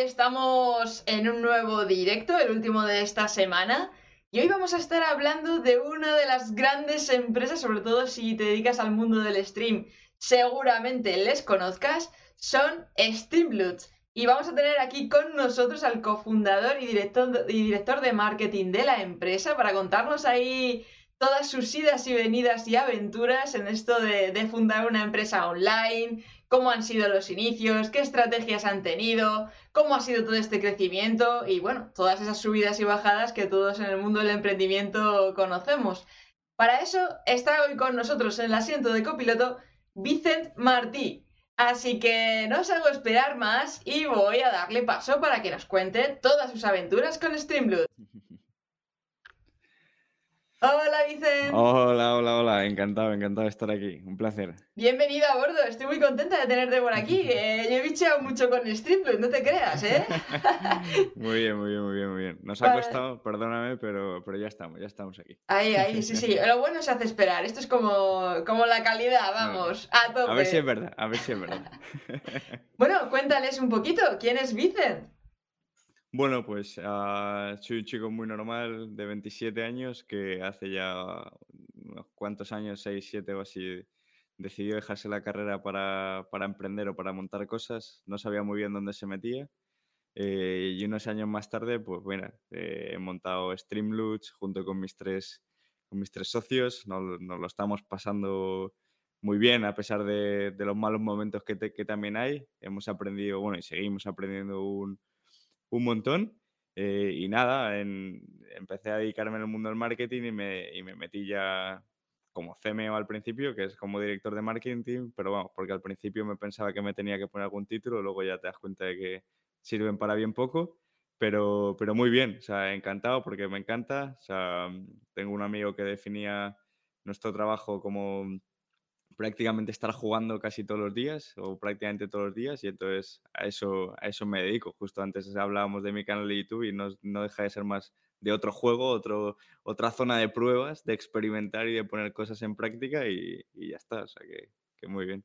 Estamos en un nuevo directo, el último de esta semana. Y hoy vamos a estar hablando de una de las grandes empresas, sobre todo si te dedicas al mundo del stream, seguramente les conozcas, son Streamloots. Y vamos a tener aquí con nosotros al cofundador y director, y director de marketing de la empresa para contarnos ahí todas sus idas y venidas y aventuras en esto de fundar una empresa online, cómo han sido los inicios, qué estrategias han tenido, cómo ha sido todo este crecimiento y bueno, todas esas subidas y bajadas que todos en el mundo del emprendimiento conocemos. Para eso está hoy con nosotros en el asiento de copiloto Vicent Martí. Así que no os hago esperar más y voy a darle paso para que nos cuente todas sus aventuras con Streamloot. Hola, Vicente. Hola, hola, hola. Encantado, encantado de estar aquí. Un placer. Bienvenido a bordo. Estoy muy contenta de tenerte por aquí. Eh, yo he bicheado mucho con Streamloot, no te creas, ¿eh? muy bien, muy bien, muy bien, muy bien. Nos ha costado, perdóname, pero, pero ya estamos, ya estamos aquí. Ahí, ahí, sí, sí. Lo bueno se hace esperar. Esto es como, como la calidad, vamos, a tope. A ver si es verdad, a ver si es verdad. bueno, cuéntales un poquito. ¿Quién es Vicent? Bueno, pues uh, soy un chico muy normal de 27 años que hace ya unos cuantos años, 6, 7 o así, decidió dejarse la carrera para, para emprender o para montar cosas. No sabía muy bien dónde se metía. Eh, y unos años más tarde, pues bueno, eh, he montado Streamloots junto con mis tres, con mis tres socios. Nos, lo estamos pasando muy bien a pesar de, de los malos momentos que, que también hay. Hemos aprendido, bueno, y seguimos aprendiendo un un montón. Eh, y nada, empecé a dedicarme al mundo del marketing y me, y me metí ya como CMO al principio, que es como director de marketing, pero vamos, porque al principio me pensaba que me tenía que poner algún título, luego ya te das cuenta de que sirven para bien poco, pero, pero muy bien, o sea, encantado porque me encanta, o sea, tengo un amigo que definía nuestro trabajo como prácticamente estar jugando casi todos los días o prácticamente todos los días y entonces a eso, a eso me dedico. Justo antes hablábamos de mi canal de YouTube y no, no deja de ser más de otro juego, otro, otra zona de pruebas, de experimentar y de poner cosas en práctica y, y ya está, o sea que, que muy bien.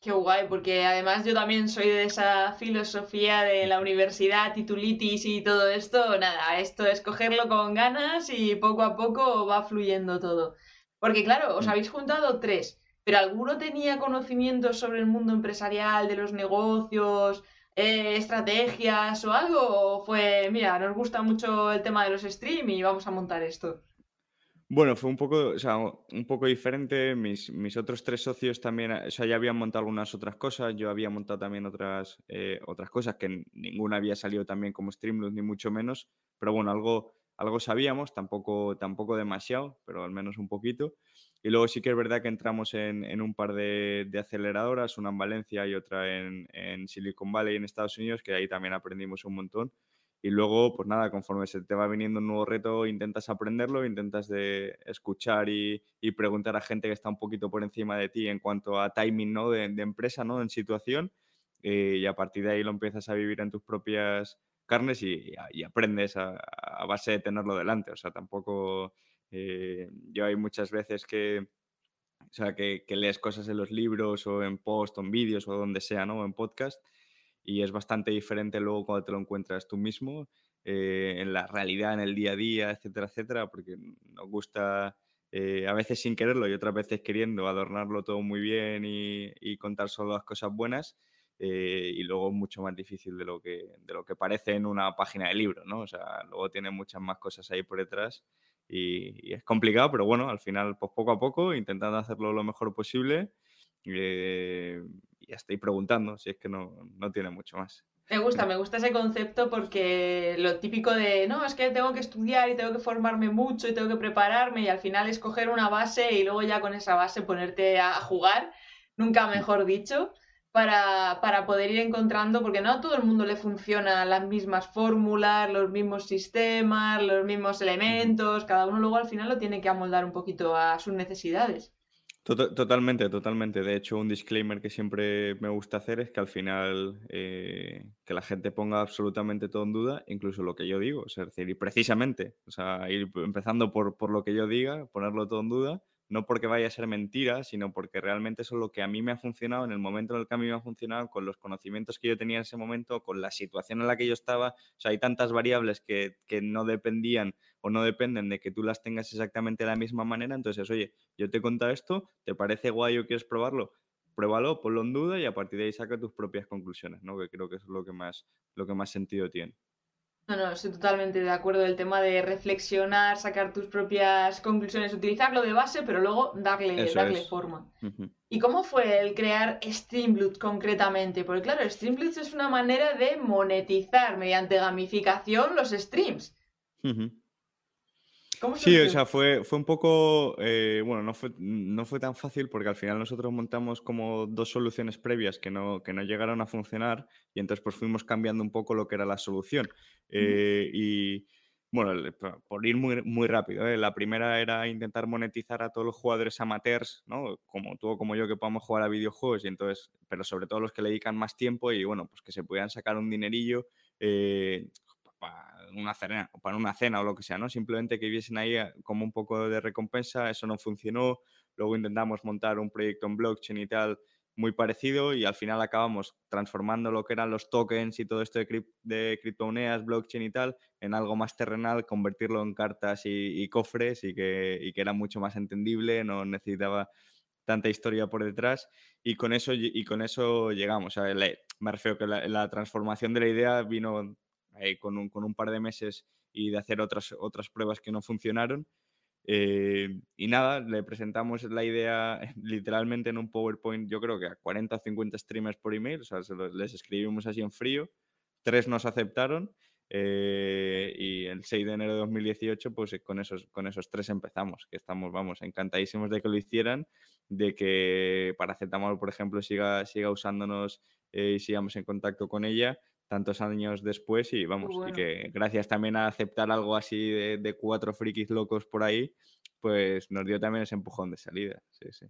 Qué guay, porque además yo también soy de esa filosofía de la universidad, titulitis y todo esto. Nada, esto es cogerlo con ganas y poco a poco va fluyendo todo. Porque claro, os mm. habéis juntado tres pero ¿alguno tenía conocimientos sobre el mundo empresarial, de los negocios, eh, estrategias o algo? ¿O fue, mira, nos gusta mucho el tema de los stream y vamos a montar esto? Bueno, fue un poco, o sea, un poco diferente. Mis, mis, otros tres socios también, o sea, ya habían montado algunas otras cosas. Yo había montado también otras, eh, otras cosas que ninguna había salido también como Streamlabs, ni mucho menos. Pero bueno, algo, algo sabíamos, tampoco, tampoco demasiado, pero al menos un poquito. Y luego sí que es verdad que entramos en, un par de, aceleradoras, una en Valencia y otra en, Silicon Valley en Estados Unidos, que ahí también aprendimos un montón. Y luego, pues nada, conforme se te va viniendo un nuevo reto, intentas aprenderlo, intentas de escuchar y, preguntar a gente que está un poquito por encima de ti en cuanto a timing ¿no? de, empresa, ¿no? en situación, eh, y a partir de ahí lo empiezas a vivir en tus propias carnes y, aprendes a, a, base de tenerlo delante. O sea, tampoco eh, yo hay muchas veces que, o sea, que, lees cosas en los libros o en post o en vídeos o donde sea, ¿no? O en podcast y es bastante diferente luego cuando te lo encuentras tú mismo eh, en la realidad, en el día a día, etcétera, etcétera, porque nos gusta eh, a veces sin quererlo y otras veces queriendo adornarlo todo muy bien y, y contar solo las cosas buenas. y luego mucho más difícil de lo, que, de lo que parece en una página de libro, ¿no? O sea, luego tiene muchas más cosas ahí por detrás y, es complicado, pero bueno, al final, pues poco a poco, intentando hacerlo lo mejor posible eh, y estoy preguntando si es que no, no tiene mucho más. Me gusta, me gusta ese concepto porque lo típico de, no, es que tengo que estudiar y tengo que formarme mucho y tengo que prepararme y al final escoger una base y luego ya con esa base ponerte a jugar, nunca mejor dicho para, para, poder ir encontrando, porque no a todo el mundo le funcionan las mismas fórmulas, los mismos sistemas, los mismos elementos, cada uno luego al final lo tiene que amoldar un poquito a sus necesidades. Totalmente, totalmente. De hecho, un disclaimer que siempre me gusta hacer es que al final eh, que la gente ponga absolutamente todo en duda, incluso lo que yo digo. es decir, y precisamente, o sea, ir empezando por, por lo que yo diga, ponerlo todo en duda, no porque vaya a ser mentira, sino porque realmente eso es lo que a mí me ha funcionado en el momento en el que a mí me ha funcionado, con los conocimientos que yo tenía en ese momento, con la situación en la que yo estaba. O sea, hay tantas variables que, que no dependían o no dependen de que tú las tengas exactamente de la misma manera. Entonces, oye, yo te he contado esto, ¿te parece guay o quieres probarlo? Pruébalo, ponlo en duda y a partir de ahí saca tus propias conclusiones, ¿no? Que creo que es lo que más, lo que más sentido tiene. No, no, estoy totalmente de acuerdo. Del tema de reflexionar, sacar tus propias conclusiones, utilizarlo de base, pero luego darle, darle forma. ¿Y cómo fue el crear Streamloot concretamente? Porque claro, Streamloot es una manera de monetizar mediante gamificación los streams sí, o sea, fue, fue un poco, eh, bueno, no fue, no fue tan fácil porque al final nosotros montamos como dos soluciones previas que no, que no llegaron a funcionar y entonces pues fuimos cambiando un poco lo que era la solución. Eh, y bueno, por ir muy, muy rápido, ¿eh? la primera era intentar monetizar a todos los jugadores amateurs, ¿no? Como tú o como yo que podamos jugar a videojuegos y entonces, pero sobre todo los que le dedican más tiempo y bueno, pues que se puedan sacar un dinerillo para una cena, para una cena o lo que sea, ¿no? Simplemente que viesen ahí eh, como un poco de recompensa, eso no funcionó, luego intentamos montar un proyecto en blockchain y tal muy parecido y al final acabamos transformando lo que eran los tokens y todo esto de, de criptomonedas, blockchain y tal, en algo más terrenal, convertirlo en cartas y, cofres y que, y que, era mucho más entendible, no necesitaba tanta historia por detrás y con eso, y con eso llegamos. me refiero que la, la, transformación de la idea vino eh, con, un, con, un, par de meses y de hacer otras, otras pruebas que no funcionaron. Eh, y nada, le presentamos la idea literalmente en un PowerPoint, yo creo que a 40 o 50 streamers por email, o sea, les escribimos así en frío, tres nos aceptaron eh, y el 6 de enero de 2018, pues con esos, con esos tres empezamos, que estamos, vamos, encantadísimos de que lo hicieran, de que Paracetamol, por ejemplo, siga, siga usándonos y sigamos en contacto con ella tantos años después y vamos, y que gracias también a aceptar algo así de, cuatro frikis locos por ahí, pues nos dio también ese empujón de salida. Sí, sí.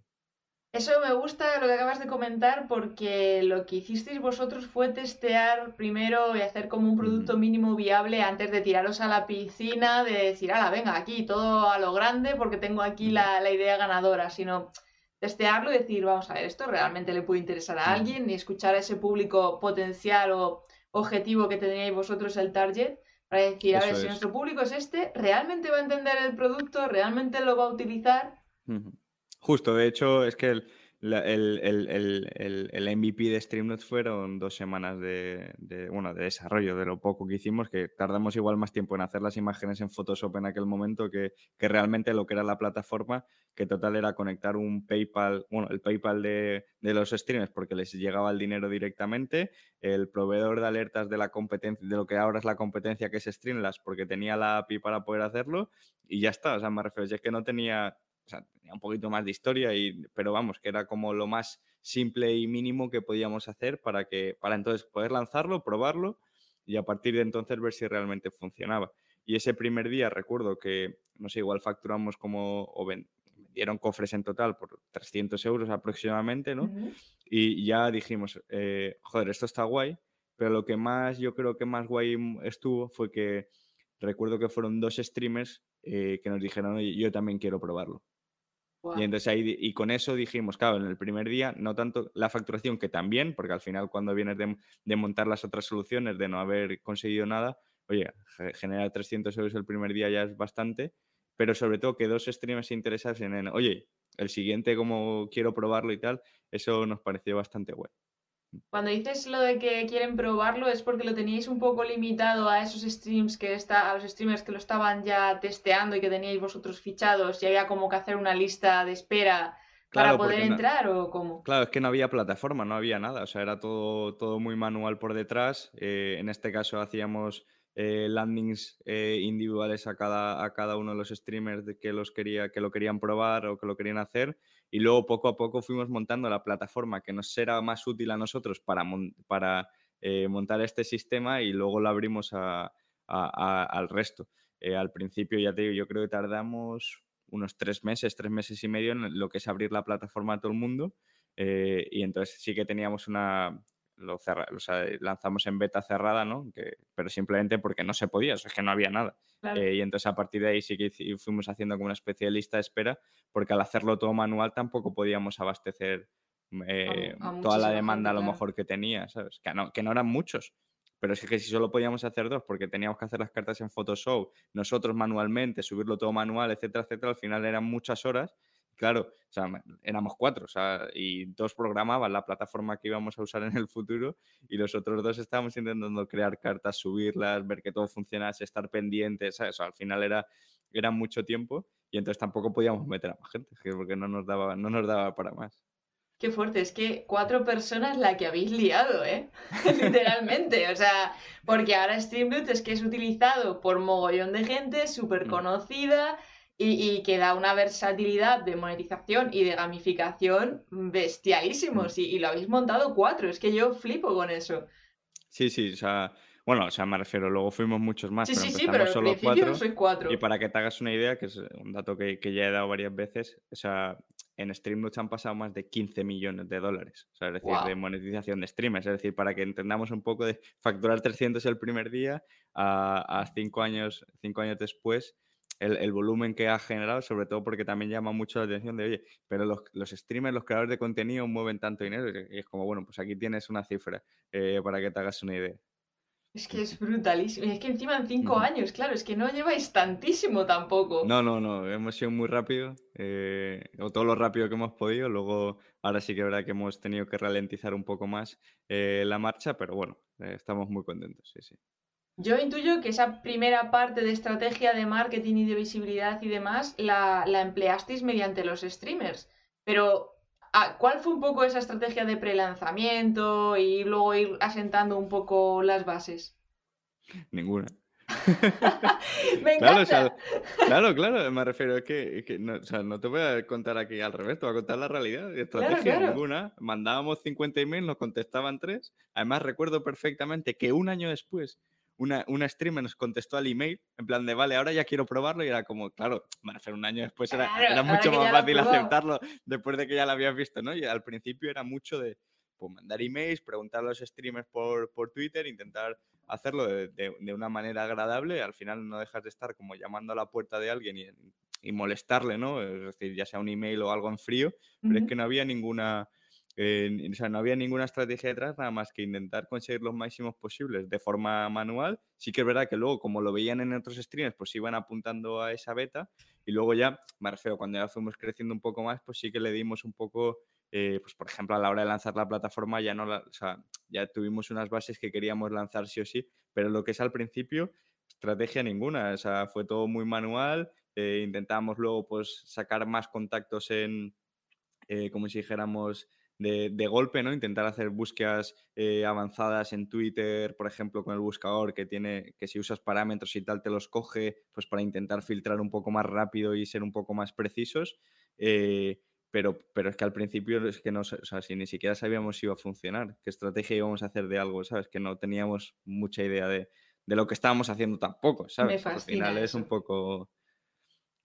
Eso me gusta lo que acabas de comentar porque lo que hicisteis vosotros fue testear primero y hacer como un producto mínimo viable antes de tiraros a la piscina, de decir, ala, venga, aquí todo a lo grande porque tengo aquí la, la idea ganadora, sino testearlo y decir, vamos a ver, esto realmente le puede interesar a alguien y escuchar a ese público potencial o objetivo que teníais vosotros el target para decir, a ver, si nuestro público es este, ¿realmente va a entender el producto? ¿Realmente lo va a utilizar? Justo, de hecho, es que el, el, el, MVP de Streamlabs fueron dos semanas de, bueno, de desarrollo, de lo poco que hicimos, que tardamos igual más tiempo en hacer las imágenes en Photoshop en aquel momento que, que realmente lo que era la plataforma, que total era conectar un PayPal, bueno, el PayPal de, de los streamers porque les llegaba el dinero directamente, el proveedor de alertas de la competencia, de lo que ahora es la competencia que es Streamlabs, porque tenía la API para poder hacerlo y ya está, o sea, me refiero, es que no tenía o sea, tenía un poquito más de historia, y, pero vamos, que era como lo más simple y mínimo que podíamos hacer para, que, para entonces poder lanzarlo, probarlo y a partir de entonces ver si realmente funcionaba. Y ese primer día recuerdo que, no sé, igual facturamos como, o vendieron cofres en total por 300 euros aproximadamente, ¿no? Y ya dijimos, eh, joder, esto está guay, pero lo que más, yo creo que más guay estuvo fue que recuerdo que fueron dos streamers eh, que nos dijeron, yo también quiero probarlo. Y entonces ahí, y con eso dijimos, claro, en el primer día, no tanto la facturación, que también, porque al final cuando vienes de, montar las otras soluciones, de no haber conseguido nada, oye, generar 300 euros el primer día ya es bastante, pero sobre todo que dos streamers se interesasen en, oye, el siguiente como quiero probarlo y tal, eso nos pareció bastante bueno. Cuando dices lo de que quieren probarlo es porque lo teníais un poco limitado a esos streams que está, a los streamers que lo estaban ya testeando y que teníais vosotros fichados y había como que hacer una lista de espera para poder entrar o cómo. Claro, es que no había plataforma, no había nada, o sea, era todo, todo muy manual por detrás. Eh, en este caso hacíamos eh, landings eh, individuales a cada, a cada uno de los streamers que, los quería, que lo querían probar o que lo querían hacer. Y luego poco a poco fuimos montando la plataforma que nos será más útil a nosotros para, para eh, montar este sistema y luego lo abrimos al resto. al principio, ya te digo, yo creo que tardamos unos tres meses, tres meses y medio en lo que es abrir la plataforma a todo el mundo. y entonces sí que teníamos una, lo o sea, lanzamos en beta cerrada, ¿no? Que, pero simplemente porque no se podía, es que no había nada. Eh, y entonces a partir de ahí sí que fuimos haciendo como una especie de lista de espera, porque al hacerlo todo manual tampoco podíamos abastecer eh, toda la demanda a lo mejor que tenía, ¿sabes? Que no, que no eran muchos. Pero es que si solo podíamos hacer dos, porque teníamos que hacer las cartas en Photoshop, nosotros manualmente, subirlo todo manual, etcétera, etcétera, al final eran muchas horas claro, o sea, éramos cuatro, o sea, y dos programaban la plataforma que íbamos a usar en el futuro y los otros dos estábamos intentando crear cartas, subirlas, ver que todo funcionase, estar pendientes, ¿sabes? O sea, al final era, era mucho tiempo y entonces tampoco podíamos meter a más gente, porque no nos daba, no nos daba para más. Qué fuerte, es que cuatro personas la que habéis liado, ¿eh? Literalmente, o sea, porque ahora Streamlit es que es utilizado por mogollón de gente, súper mm. Conocida, y, que da una versatilidad de monetización y de gamificación bestialísimos. Mm. Y, lo habéis montado cuatro, es que yo flipo con eso. Sí, sí, o sea, bueno, o sea, me refiero, luego fuimos muchos más. Sí, pero sí, sí, pero solo cuatro. Y para que te hagas una idea, que es un dato que, que, ya he dado varias veces, o sea, en Streamlabs han pasado más de 15 millones de dólares, o sea, es decir, de monetización de streamers, es decir, para que entendamos un poco de facturar 300 el primer día a, a cinco, años, cinco años después el, volumen que ha generado, sobre todo porque también llama mucho la atención de, oye, pero los, los streamers, los creadores de contenido mueven tanto dinero y es como, bueno, pues aquí tienes una cifra eh, para que te hagas una idea. Es que es brutalísimo. Es que encima en cinco años, claro, es que no lleváis tantísimo tampoco. No, no, no. Hemos sido muy rápido. Eh, o todo lo rápido que hemos podido. Luego, ahora sí que es verdad que hemos tenido que ralentizar un poco más eh, la marcha, pero bueno, estamos muy contentos, sí, sí. Yo intuyo que esa primera parte de estrategia de marketing y de visibilidad y demás la, empleasteis mediante los streamers. Pero, ah, ¿cuál fue un poco esa estrategia de prelanzamiento y luego ir asentando un poco las bases? Ninguna. me encanta. Claro, claro, me refiero a que, no, o sea, no, te voy a contar aquí al revés, te voy a contar la realidad. Estrategia ninguna. Mandábamos 50 emails, nos contestaban tres. Además, recuerdo perfectamente que un año después una, una streamer nos contestó al email, en plan de, vale, ahora ya quiero probarlo, y era como, claro, bueno, hacer un año después era, era mucho más fácil aceptarlo después de que ya lo habías visto, ¿no? Y al principio era mucho de, pues, mandar emails, preguntar a los streamers por, por Twitter, intentar hacerlo de, de, una manera agradable, al final no dejas de estar como llamando a la puerta de alguien y, y molestarle, ¿no? Es decir, ya sea un email o algo en frío, pero es que no había ninguna o sea, no había ninguna estrategia detrás, nada más que intentar conseguir los máximos posibles de forma manual. Sí que es verdad que luego, como lo veían en otros streams, pues iban apuntando a esa beta y luego ya, me refiero, cuando ya fuimos creciendo un poco más, pues sí que le dimos un poco, eh, pues por ejemplo, a la hora de lanzar la plataforma ya no o sea, ya tuvimos unas bases que queríamos lanzar sí o sí, pero lo que es al principio, estrategia ninguna, o sea, fue todo muy manual, eh, intentamos luego pues sacar más contactos en, eh, como si dijéramos, de, golpe, ¿no? Intentar hacer búsquedas eh, avanzadas en Twitter, por ejemplo, con el buscador que tiene, que si usas parámetros y tal te los coge, pues para intentar filtrar un poco más rápido y ser un poco más precisos. Eh, pero, pero es que al principio es que no, o sea, si ni siquiera sabíamos si iba a funcionar, qué estrategia íbamos a hacer de algo, ¿sabes? Que no teníamos mucha idea de, lo que estábamos haciendo tampoco, ¿sabes? Al final es un poco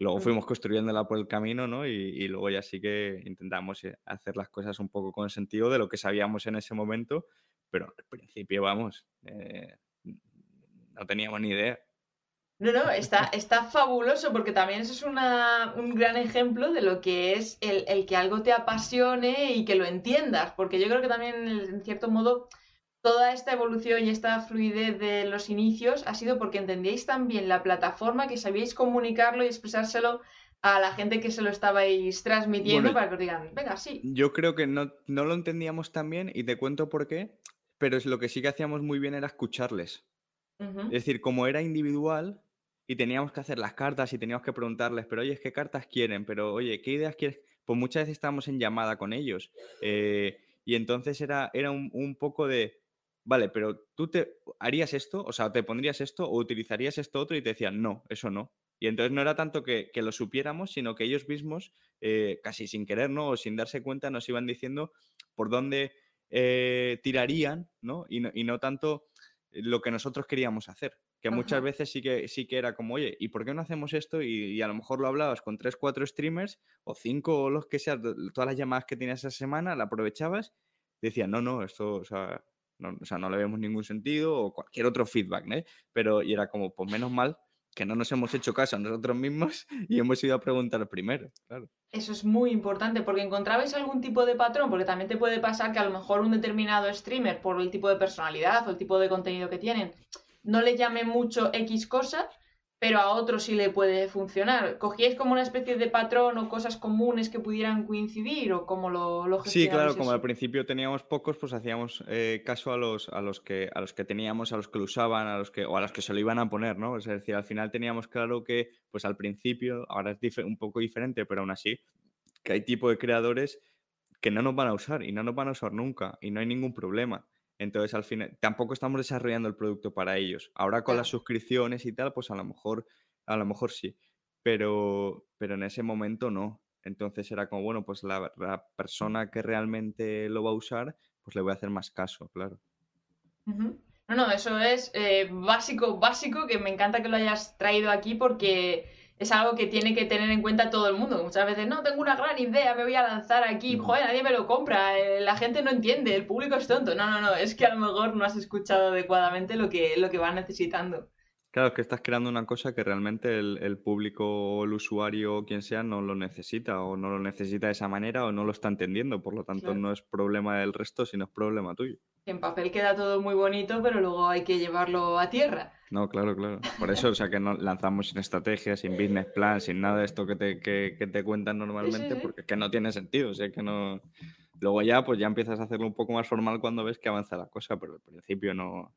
Luego fuimos construyéndola por el camino, ¿no? Y, luego ya sí que intentamos eh, hacer las cosas un poco con sentido de lo que sabíamos en ese momento, pero al principio, vamos, eh, no teníamos ni idea. No, no, está, está fabuloso porque también eso es un gran ejemplo de lo que es el, el, que algo te apasione y que lo entiendas, porque yo creo que también, en cierto modo, toda esta evolución y esta fluidez de los inicios ha sido porque entendíais también la plataforma, que sabíais comunicarlo y expresárselo a la gente que se lo estabais transmitiendo para que os digan, venga, sí. Yo creo que no, no lo entendíamos tan bien y te cuento por qué, pero es lo que sí que hacíamos muy bien era escucharles. Es decir, como era individual y teníamos que hacer las cartas y teníamos que preguntarles, pero oye, ¿qué cartas quieren? Pero oye, ¿qué ideas quieres? Pues muchas veces estábamos en llamada con ellos. Eh, y entonces era, era un poco de, vale, pero tú te harías esto, o sea, te pondrías esto o utilizarías esto otro y te decían, no, eso no. Y entonces no era tanto que, lo supiéramos, sino que ellos mismos, eh, casi sin querer, ¿no? O sin darse cuenta, nos iban diciendo por dónde eh, tirarían, ¿no? Y, ¿no? tanto lo que nosotros queríamos hacer. Que muchas veces sí que, sí que era como, oye, ¿y por qué no hacemos esto? Y, a lo mejor lo hablabas con tres, cuatro streamers o cinco o los que sean, todas las llamadas que tenías esa semana, la aprovechabas, decían, no, no, esto, o sea, no, o sea, no le vemos ningún sentido o cualquier otro feedback, ¿eh? Pero y era como, pues menos mal que no nos hemos hecho caso a nosotros mismos y hemos ido a preguntar primero, claro. Eso es muy importante porque encontrabais algún tipo de patrón, porque también te puede pasar que a lo mejor un determinado streamer, por el tipo de personalidad o el tipo de contenido que tienen, no le llame mucho X cosa, pero a otro sí le puede funcionar. ¿Cogíais como una especie de patrón o cosas comunes que pudieran coincidir o cómo lo, lo Sí, claro, como al principio teníamos pocos, pues hacíamos eh, caso a los, a, los que, a los que teníamos, a los que lo usaban, a los que, o a los que se lo iban a poner, ¿no? Es decir, al final teníamos claro que, pues al principio, ahora es un poco diferente, pero aún así, que hay tipo de creadores que no nos van a usar y no nos van a usar nunca y no hay ningún problema. Entonces, al final, tampoco estamos desarrollando el producto para ellos. Ahora con las suscripciones y tal, pues a lo mejor, a lo mejor sí, pero, pero en ese momento no. Entonces era como, bueno, pues la, persona que realmente lo va a usar, pues le voy a hacer más caso, claro. No, no, eso es eh, básico, básico, que me encanta que lo hayas traído aquí porque es algo que tiene que tener en cuenta todo el mundo. Muchas veces, no, tengo una gran idea, me voy a lanzar aquí, joder, nadie me lo compra, eh, la gente no entiende, el público es tonto. No, no, no, es que a lo mejor no has escuchado adecuadamente lo que, lo que va necesitando. Claro, es que estás creando una cosa que realmente el, público o el usuario o quien sea no lo necesita o no lo necesita de esa manera o no lo está entendiendo. Por lo tanto, no es problema del resto, sino es problema tuyo. En papel queda todo muy bonito, pero luego hay que llevarlo a tierra. No, claro, claro. Por eso, o sea, que no lanzamos sin estrategia, sin business plan, sin nada de esto que te, que, te cuentan normalmente, porque que no tiene sentido. O sea, que no. Luego ya, pues ya empiezas a hacerlo un poco más formal cuando ves que avanza la cosa, pero al principio no.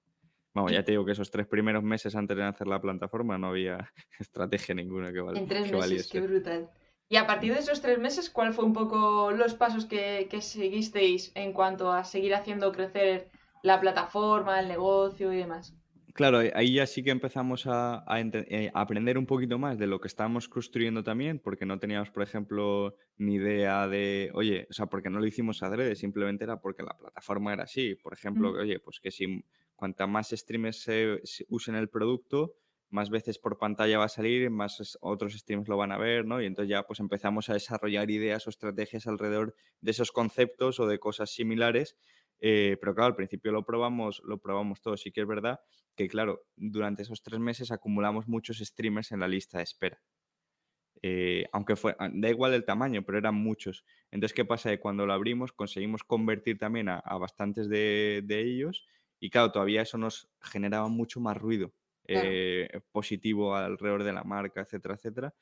Vamos, ya te digo que esos tres primeros meses antes de hacer la plataforma no había estrategia ninguna que, valiese. En tres meses, qué brutal. Y a partir de esos tres meses, ¿cuál fue un poco los pasos que, que seguisteis en cuanto a seguir haciendo crecer la plataforma, el negocio y demás? Claro, ahí ya sí que empezamos a, eh, a, aprender un poquito más de lo que estábamos construyendo también, porque no teníamos, por ejemplo, ni idea de, oye, o sea, porque no lo hicimos adrede, simplemente era porque la plataforma era así. Por ejemplo, oye, pues que si cuanta más streamers se, usen el producto, más veces por pantalla va a salir, más otros streamers lo van a ver, ¿no? Y entonces ya pues empezamos a desarrollar ideas o estrategias alrededor de esos conceptos o de cosas similares eh, pero claro, al principio lo probamos, lo probamos todo. Sí que es verdad que, claro, durante esos tres meses acumulamos muchos streamers en la lista de espera. Eh, aunque fue, ah, da igual el tamaño, pero eran muchos. Entonces, ¿qué pasa? Que cuando lo abrimos conseguimos convertir también a, bastantes de, ellos y claro, todavía eso nos generaba mucho más ruido eh, positivo alrededor de la marca, etcétera, etcétera.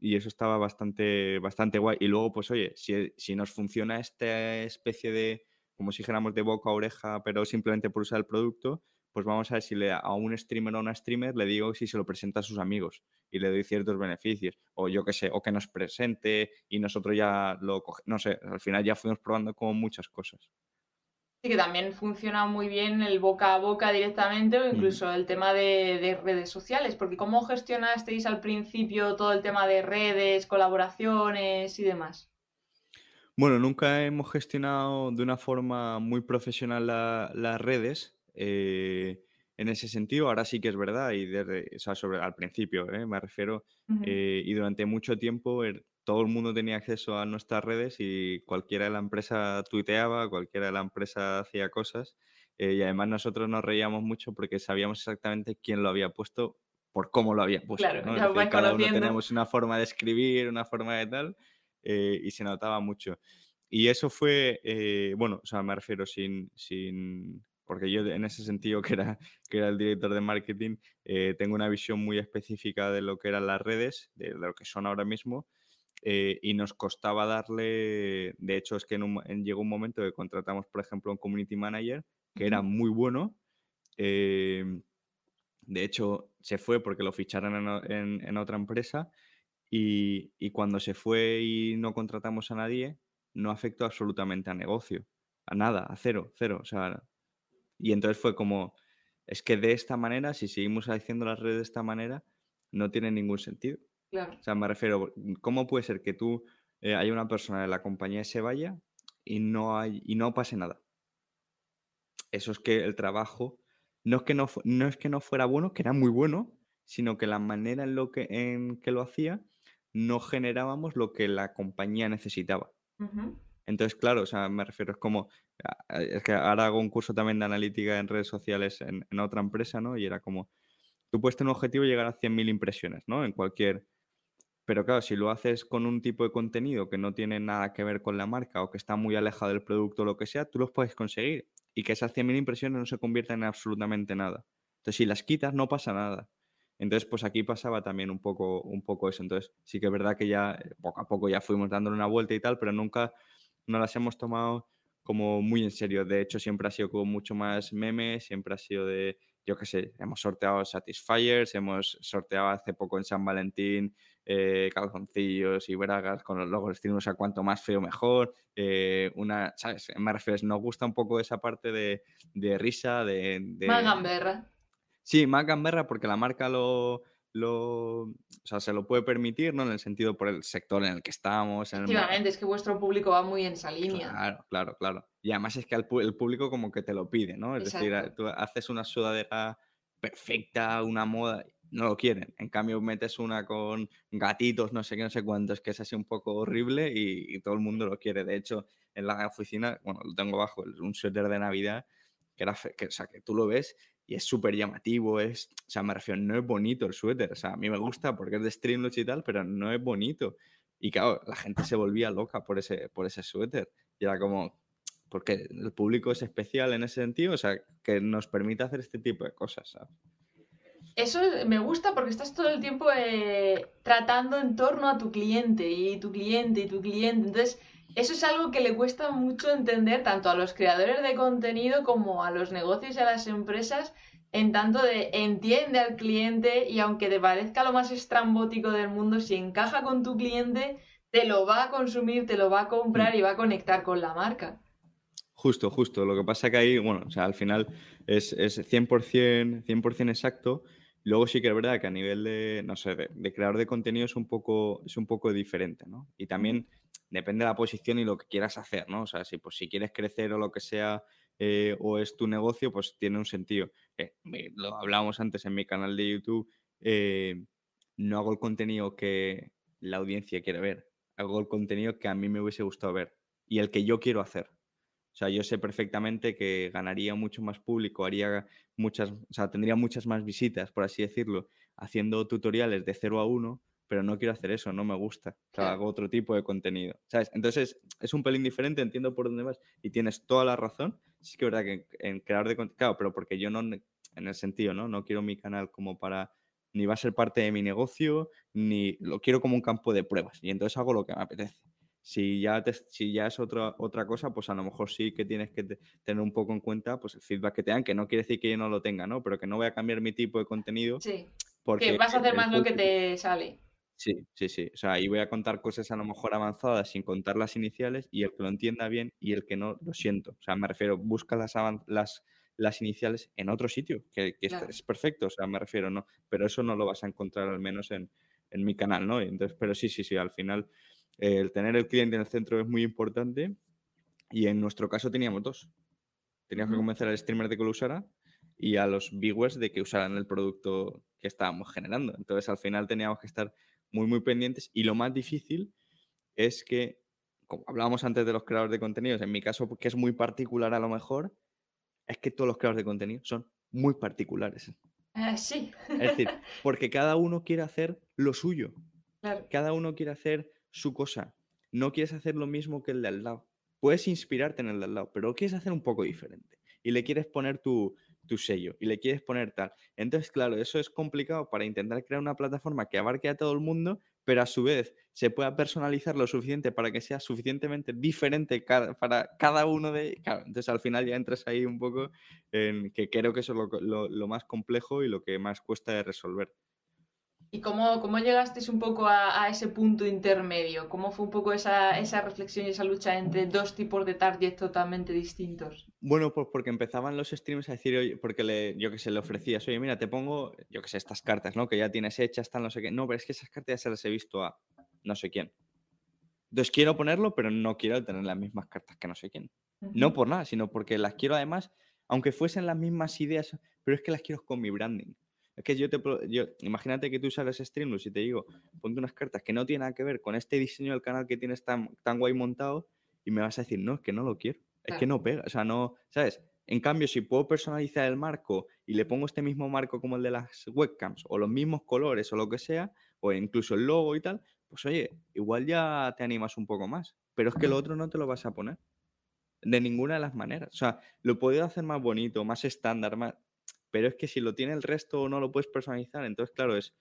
Y eso estaba bastante, bastante guay. Y luego, pues oye, si, si nos funciona esta especie de, como si dijéramos de boca a oreja, pero simplemente por usar el producto, pues vamos a ver si le, a un streamer o a una streamer le digo si se lo presenta a sus amigos y le doy ciertos beneficios, o yo qué sé, o que nos presente y nosotros ya lo cogemos, no sé, al final ya fuimos probando como muchas cosas. Sí, que también funciona muy bien el boca a boca directamente o mm. incluso el tema de, de, redes sociales, porque ¿cómo gestionasteis al principio todo el tema de redes, colaboraciones y demás? Bueno, nunca hemos gestionado de una forma muy profesional las redes. Eh, en ese sentido, ahora sí que es verdad, y desde, o sea, sobre, al principio, eh, me refiero, eh, y durante mucho tiempo todo el mundo tenía acceso a nuestras redes y cualquiera de la empresa tuiteaba, cualquiera de la empresa hacía cosas, y además nosotros nos reíamos mucho porque sabíamos exactamente quién lo había puesto por cómo lo había puesto. Claro, cada uno tenemos una forma de escribir, una forma de tal, eh, y se notaba mucho. Y eso fue, eh, bueno, o sea, me refiero sin, sin, porque yo en ese sentido que era, que era el director de marketing, eh, tengo una visión muy específica de lo que eran las redes, de, lo que son ahora mismo, y nos costaba darle, de hecho es que en llegó un momento que contratamos, por ejemplo, un community manager, que era muy bueno, de hecho se fue porque lo ficharon en, en otra empresa y, cuando se fue y no contratamos a nadie, no afectó absolutamente a negocio, a nada, a cero, cero. O sea, y entonces fue como, es que de esta manera, si seguimos haciendo las redes de esta manera, no tiene ningún sentido. O sea, me refiero, ¿cómo puede ser que tú eh, haya una persona de la compañía se vaya y no, hay, y no pase nada? Eso es que el trabajo, no es que no, no es que no fuera bueno, que era muy bueno, sino que la manera en, lo que, en que lo hacía no generábamos lo que la compañía necesitaba. Entonces, claro, o sea, me refiero, es como, es que ahora hago un curso también de analítica en redes sociales en, otra empresa, ¿no? Y era como, tú puedes tener un objetivo y llegar a 100.000 impresiones, ¿no? En cualquier... Pero claro, si lo haces con un tipo de contenido que no tiene nada que ver con la marca o que está muy alejado del producto o lo que sea, tú los puedes conseguir y que esas 100.000 impresiones no se conviertan en absolutamente nada. Entonces, si las quitas, no pasa nada. Entonces, pues aquí pasaba también un poco, un poco eso. Entonces, sí que es verdad que ya eh, poco a poco ya fuimos dándole una vuelta y tal, pero nunca nos las hemos tomado como muy en serio. De hecho, siempre ha sido como mucho más meme, siempre ha sido de, yo qué sé, hemos sorteado Satisfiers, hemos sorteado hace poco en San Valentín eh, calzoncillos y bragas con los logos stream, o sea, cuanto más feo mejor. Eh, una, ¿sabes? Me refiero, nos gusta un poco esa parte de, de risa, de... de... Más gamberra. Sí, más gamberra porque la marca lo, lo, o sea, se lo puede permitir, ¿no? En el sentido por el sector en el que estamos. En Efectivamente, es que vuestro público va muy en esa línea. Claro, claro, claro. Y además es que el, público como que te lo pide, ¿no? Es decir, tú haces una sudadera perfecta, una moda, no lo quieren. En cambio, metes una con gatitos, no sé qué, no sé cuántos, que es así un poco horrible y, todo el mundo lo quiere. De hecho, en la oficina, bueno, lo tengo abajo, un suéter de Navidad, que era, que, o sea, que tú lo ves y es súper llamativo, es, o sea, me refiero, no es bonito el suéter, o sea, a mí me gusta porque es de Streamlabs y tal, pero no es bonito. Y claro, la gente se volvía loca por ese, por ese suéter. Y era como, porque el público es especial en ese sentido, o sea, que nos permite hacer este tipo de cosas, ¿sabes? Eso me gusta porque estás todo el tiempo eh, tratando en torno a tu cliente y tu cliente y tu cliente. Entonces, eso es algo que le cuesta mucho entender tanto a los creadores de contenido como a los negocios y a las empresas, en tanto de entiende al cliente y aunque te parezca lo más estrambótico del mundo, si encaja con tu cliente, te lo va a consumir, te lo va a comprar y va a conectar con la marca. Justo, justo. Lo que pasa que ahí, bueno, o sea, al final es, es 100%, 100 exacto. Luego sí que es verdad que a nivel de, no sé, de, de, creador de contenido es un poco, es un poco diferente, ¿no? Y también depende de la posición y lo que quieras hacer, ¿no? O sea, si, pues, si quieres crecer o lo que sea, eh, o es tu negocio, pues tiene un sentido. Eh, lo hablábamos antes en mi canal de YouTube, eh, no hago el contenido que la audiencia quiere ver, hago el contenido que a mí me hubiese gustado ver y el que yo quiero hacer. O sea, yo sé perfectamente que ganaría mucho más público, haría muchas, o sea, tendría muchas más visitas, por así decirlo, haciendo tutoriales de 0 a 1 pero no quiero hacer eso, no me gusta. O sea, hago otro tipo de contenido, ¿sabes? Entonces, es un pelín diferente, entiendo por dónde vas y tienes toda la razón. Sí que es verdad que en crear de contenido, claro, pero porque yo no, en el sentido, ¿no? No quiero mi canal como para, ni va a ser parte de mi negocio, ni lo quiero como un campo de pruebas. Y entonces hago lo que me apetece. Si ya, si ya es otra, otra cosa, pues a lo mejor sí que tienes que tener un poco en cuenta pues el feedback que te dan, que no quiere decir que yo no lo tenga, ¿no? Pero que no voy a cambiar mi tipo de contenido. Sí. Porque que vas a hacer más lo que te sale. Sí, sí, sí. O sea, ahí voy a contar cosas a lo mejor avanzadas sin contar las iniciales y el que lo entienda bien y el que no, lo siento. O sea, me refiero, busca las, las, las iniciales en otro sitio, que, es perfecto, o sea, me refiero, no. Pero eso no lo vas a encontrar al menos en, mi canal, ¿no? Entonces, pero sí, sí, sí, al final el tener el cliente en el centro es muy importante y en nuestro caso teníamos dos. Teníamos que convencer al streamer de que lo usara y a los viewers de que usaran el producto que estábamos generando. Entonces, al final teníamos que estar muy, muy pendientes. Y lo más difícil es que, como hablábamos antes de los creadores de contenidos, en mi caso, que es muy particular a lo mejor, es que todos los creadores de contenido son muy particulares. Ah, sí. Es decir, porque cada uno quiere hacer lo suyo. Cada uno quiere hacer su cosa. No quieres hacer lo mismo que el de al lado. Puedes inspirarte en el de al lado, pero quieres hacer un poco diferente. Y le quieres poner tu, tu sello y le quieres poner tal. Entonces, claro, eso es complicado para intentar crear una plataforma que abarque a todo el mundo, pero a su vez se pueda personalizar lo suficiente para que sea suficientemente diferente para cada uno de... Claro, entonces al final ya entras ahí un poco en que creo que eso es lo, lo más complejo y lo que más cuesta de resolver. ¿Y cómo, cómo llegasteis un poco a, ese punto intermedio? ¿Cómo fue un poco esa, esa, reflexión y esa lucha entre dos tipos de target totalmente distintos? Bueno, pues porque empezaban los streams a decir, oye, porque le, yo que sé, le ofrecías, oye, mira, te pongo, yo que sé, estas cartas, ¿no? Que ya tienes hechas, tal, no sé qué. No, pero es que esas cartas ya se las he visto a no sé quién. Entonces quiero ponerlo, pero no quiero tener las mismas cartas que no sé quién. No por nada, sino porque las quiero además, aunque fuesen las mismas ideas, pero es que las quiero con mi branding. Es que yo te yo, imagínate que tú sales Streamlabs y te digo, ponte unas cartas que no tienen nada que ver con este diseño del canal que tienes tan, tan guay montado y me vas a decir, no, es que no lo quiero, es que no pega, o sea, no, ¿sabes? En cambio, si puedo personalizar el marco y le pongo este mismo marco como el de las webcams, o los mismos colores, o lo que sea, o incluso el logo y tal, pues oye, igual ya te animas un poco más. Pero es que lo otro no te lo vas a poner. De ninguna de las maneras. O sea, lo puedo hacer más bonito, más estándar, más... Pero es que si lo tiene el resto no lo puedes personalizar. Entonces, claro, es,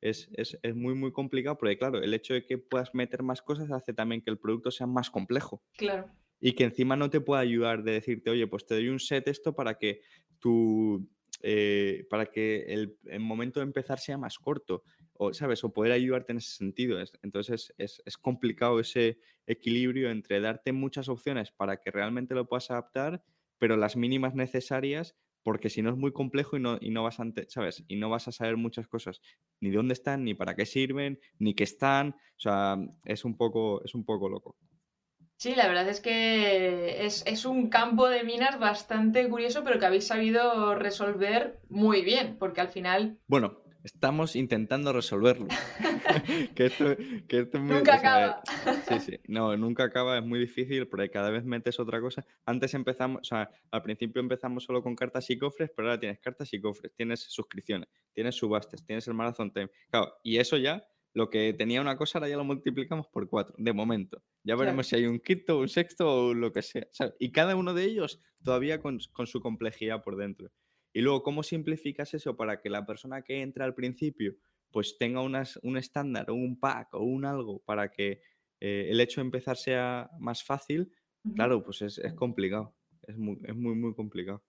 es, es, es, muy, muy complicado porque, claro, el hecho de que puedas meter más cosas hace también que el producto sea más complejo. Claro y que encima no te pueda ayudar de decirte, oye, pues te doy un set esto para que tu, eh, para que el, momento de empezar sea más corto, o, ¿sabes? O poder ayudarte en ese sentido. Entonces es, es, complicado ese equilibrio entre darte muchas opciones para que realmente lo puedas adaptar, pero las mínimas necesarias, porque si no es muy complejo y no, y no vas a, ¿sabes? Y no vas a saber muchas cosas, ni dónde están, ni para qué sirven, ni qué están, o sea, es un poco, es un poco loco. Sí, la verdad es que es, un campo de minas bastante curioso, pero que habéis sabido resolver muy bien, porque al final... Bueno, estamos intentando resolverlo. que esto, nunca acaba. sí, sí, no, nunca acaba, es muy difícil, porque cada vez metes otra cosa. Antes empezamos, o sea, al principio empezamos solo con cartas y cofres, pero ahora tienes cartas y cofres, tienes suscripciones, tienes subastas, tienes el Marathon Time. Claro, y eso ya lo que tenía una cosa ahora ya lo multiplicamos por cuatro, de momento. Ya veremos si hay un quinto, un sexto o lo que sea. Y cada uno de ellos todavía con, su complejidad por dentro. Y luego, ¿cómo simplificas eso para que la persona que entra al principio pues tenga unas, un estándar o un pack o un algo para que eh, el hecho de empezar sea más fácil? Claro, pues es, complicado. Es muy, es muy, muy complicado.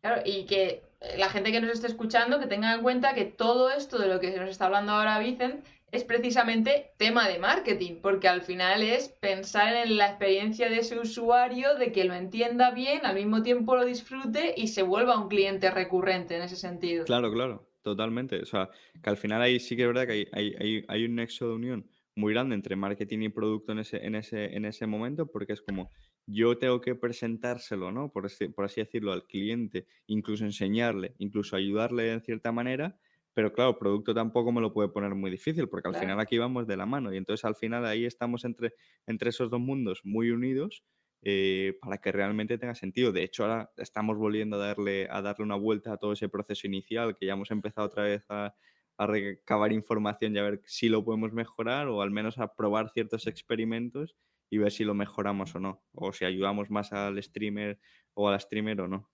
Claro, y que la gente que nos esté escuchando, que tenga en cuenta que todo esto de lo que nos está hablando ahora Vicent es precisamente tema de marketing, porque al final es pensar en la experiencia de ese usuario, de que lo entienda bien, al mismo tiempo lo disfrute y se vuelva un cliente recurrente en ese sentido. Claro, claro, totalmente. O sea, que al final ahí sí que es verdad que hay, hay, hay un nexo de unión muy grande entre marketing y producto en ese, en ese, en ese momento, porque es como yo tengo que presentárselo, ¿no? Por por así decirlo, al cliente, incluso enseñarle, incluso ayudarle en cierta manera, pero claro, producto tampoco me lo puede poner muy difícil, porque al final aquí vamos de la mano y entonces al final ahí estamos entre, entre esos dos mundos muy unidos eh, para que realmente tenga sentido. De hecho, ahora estamos volviendo a darle, a darle una vuelta a todo ese proceso inicial, que ya hemos empezado otra vez a, a recabar información y a ver si lo podemos mejorar o al menos a probar ciertos experimentos y ver si lo mejoramos o no, o si ayudamos más al streamer o a la streamer o no.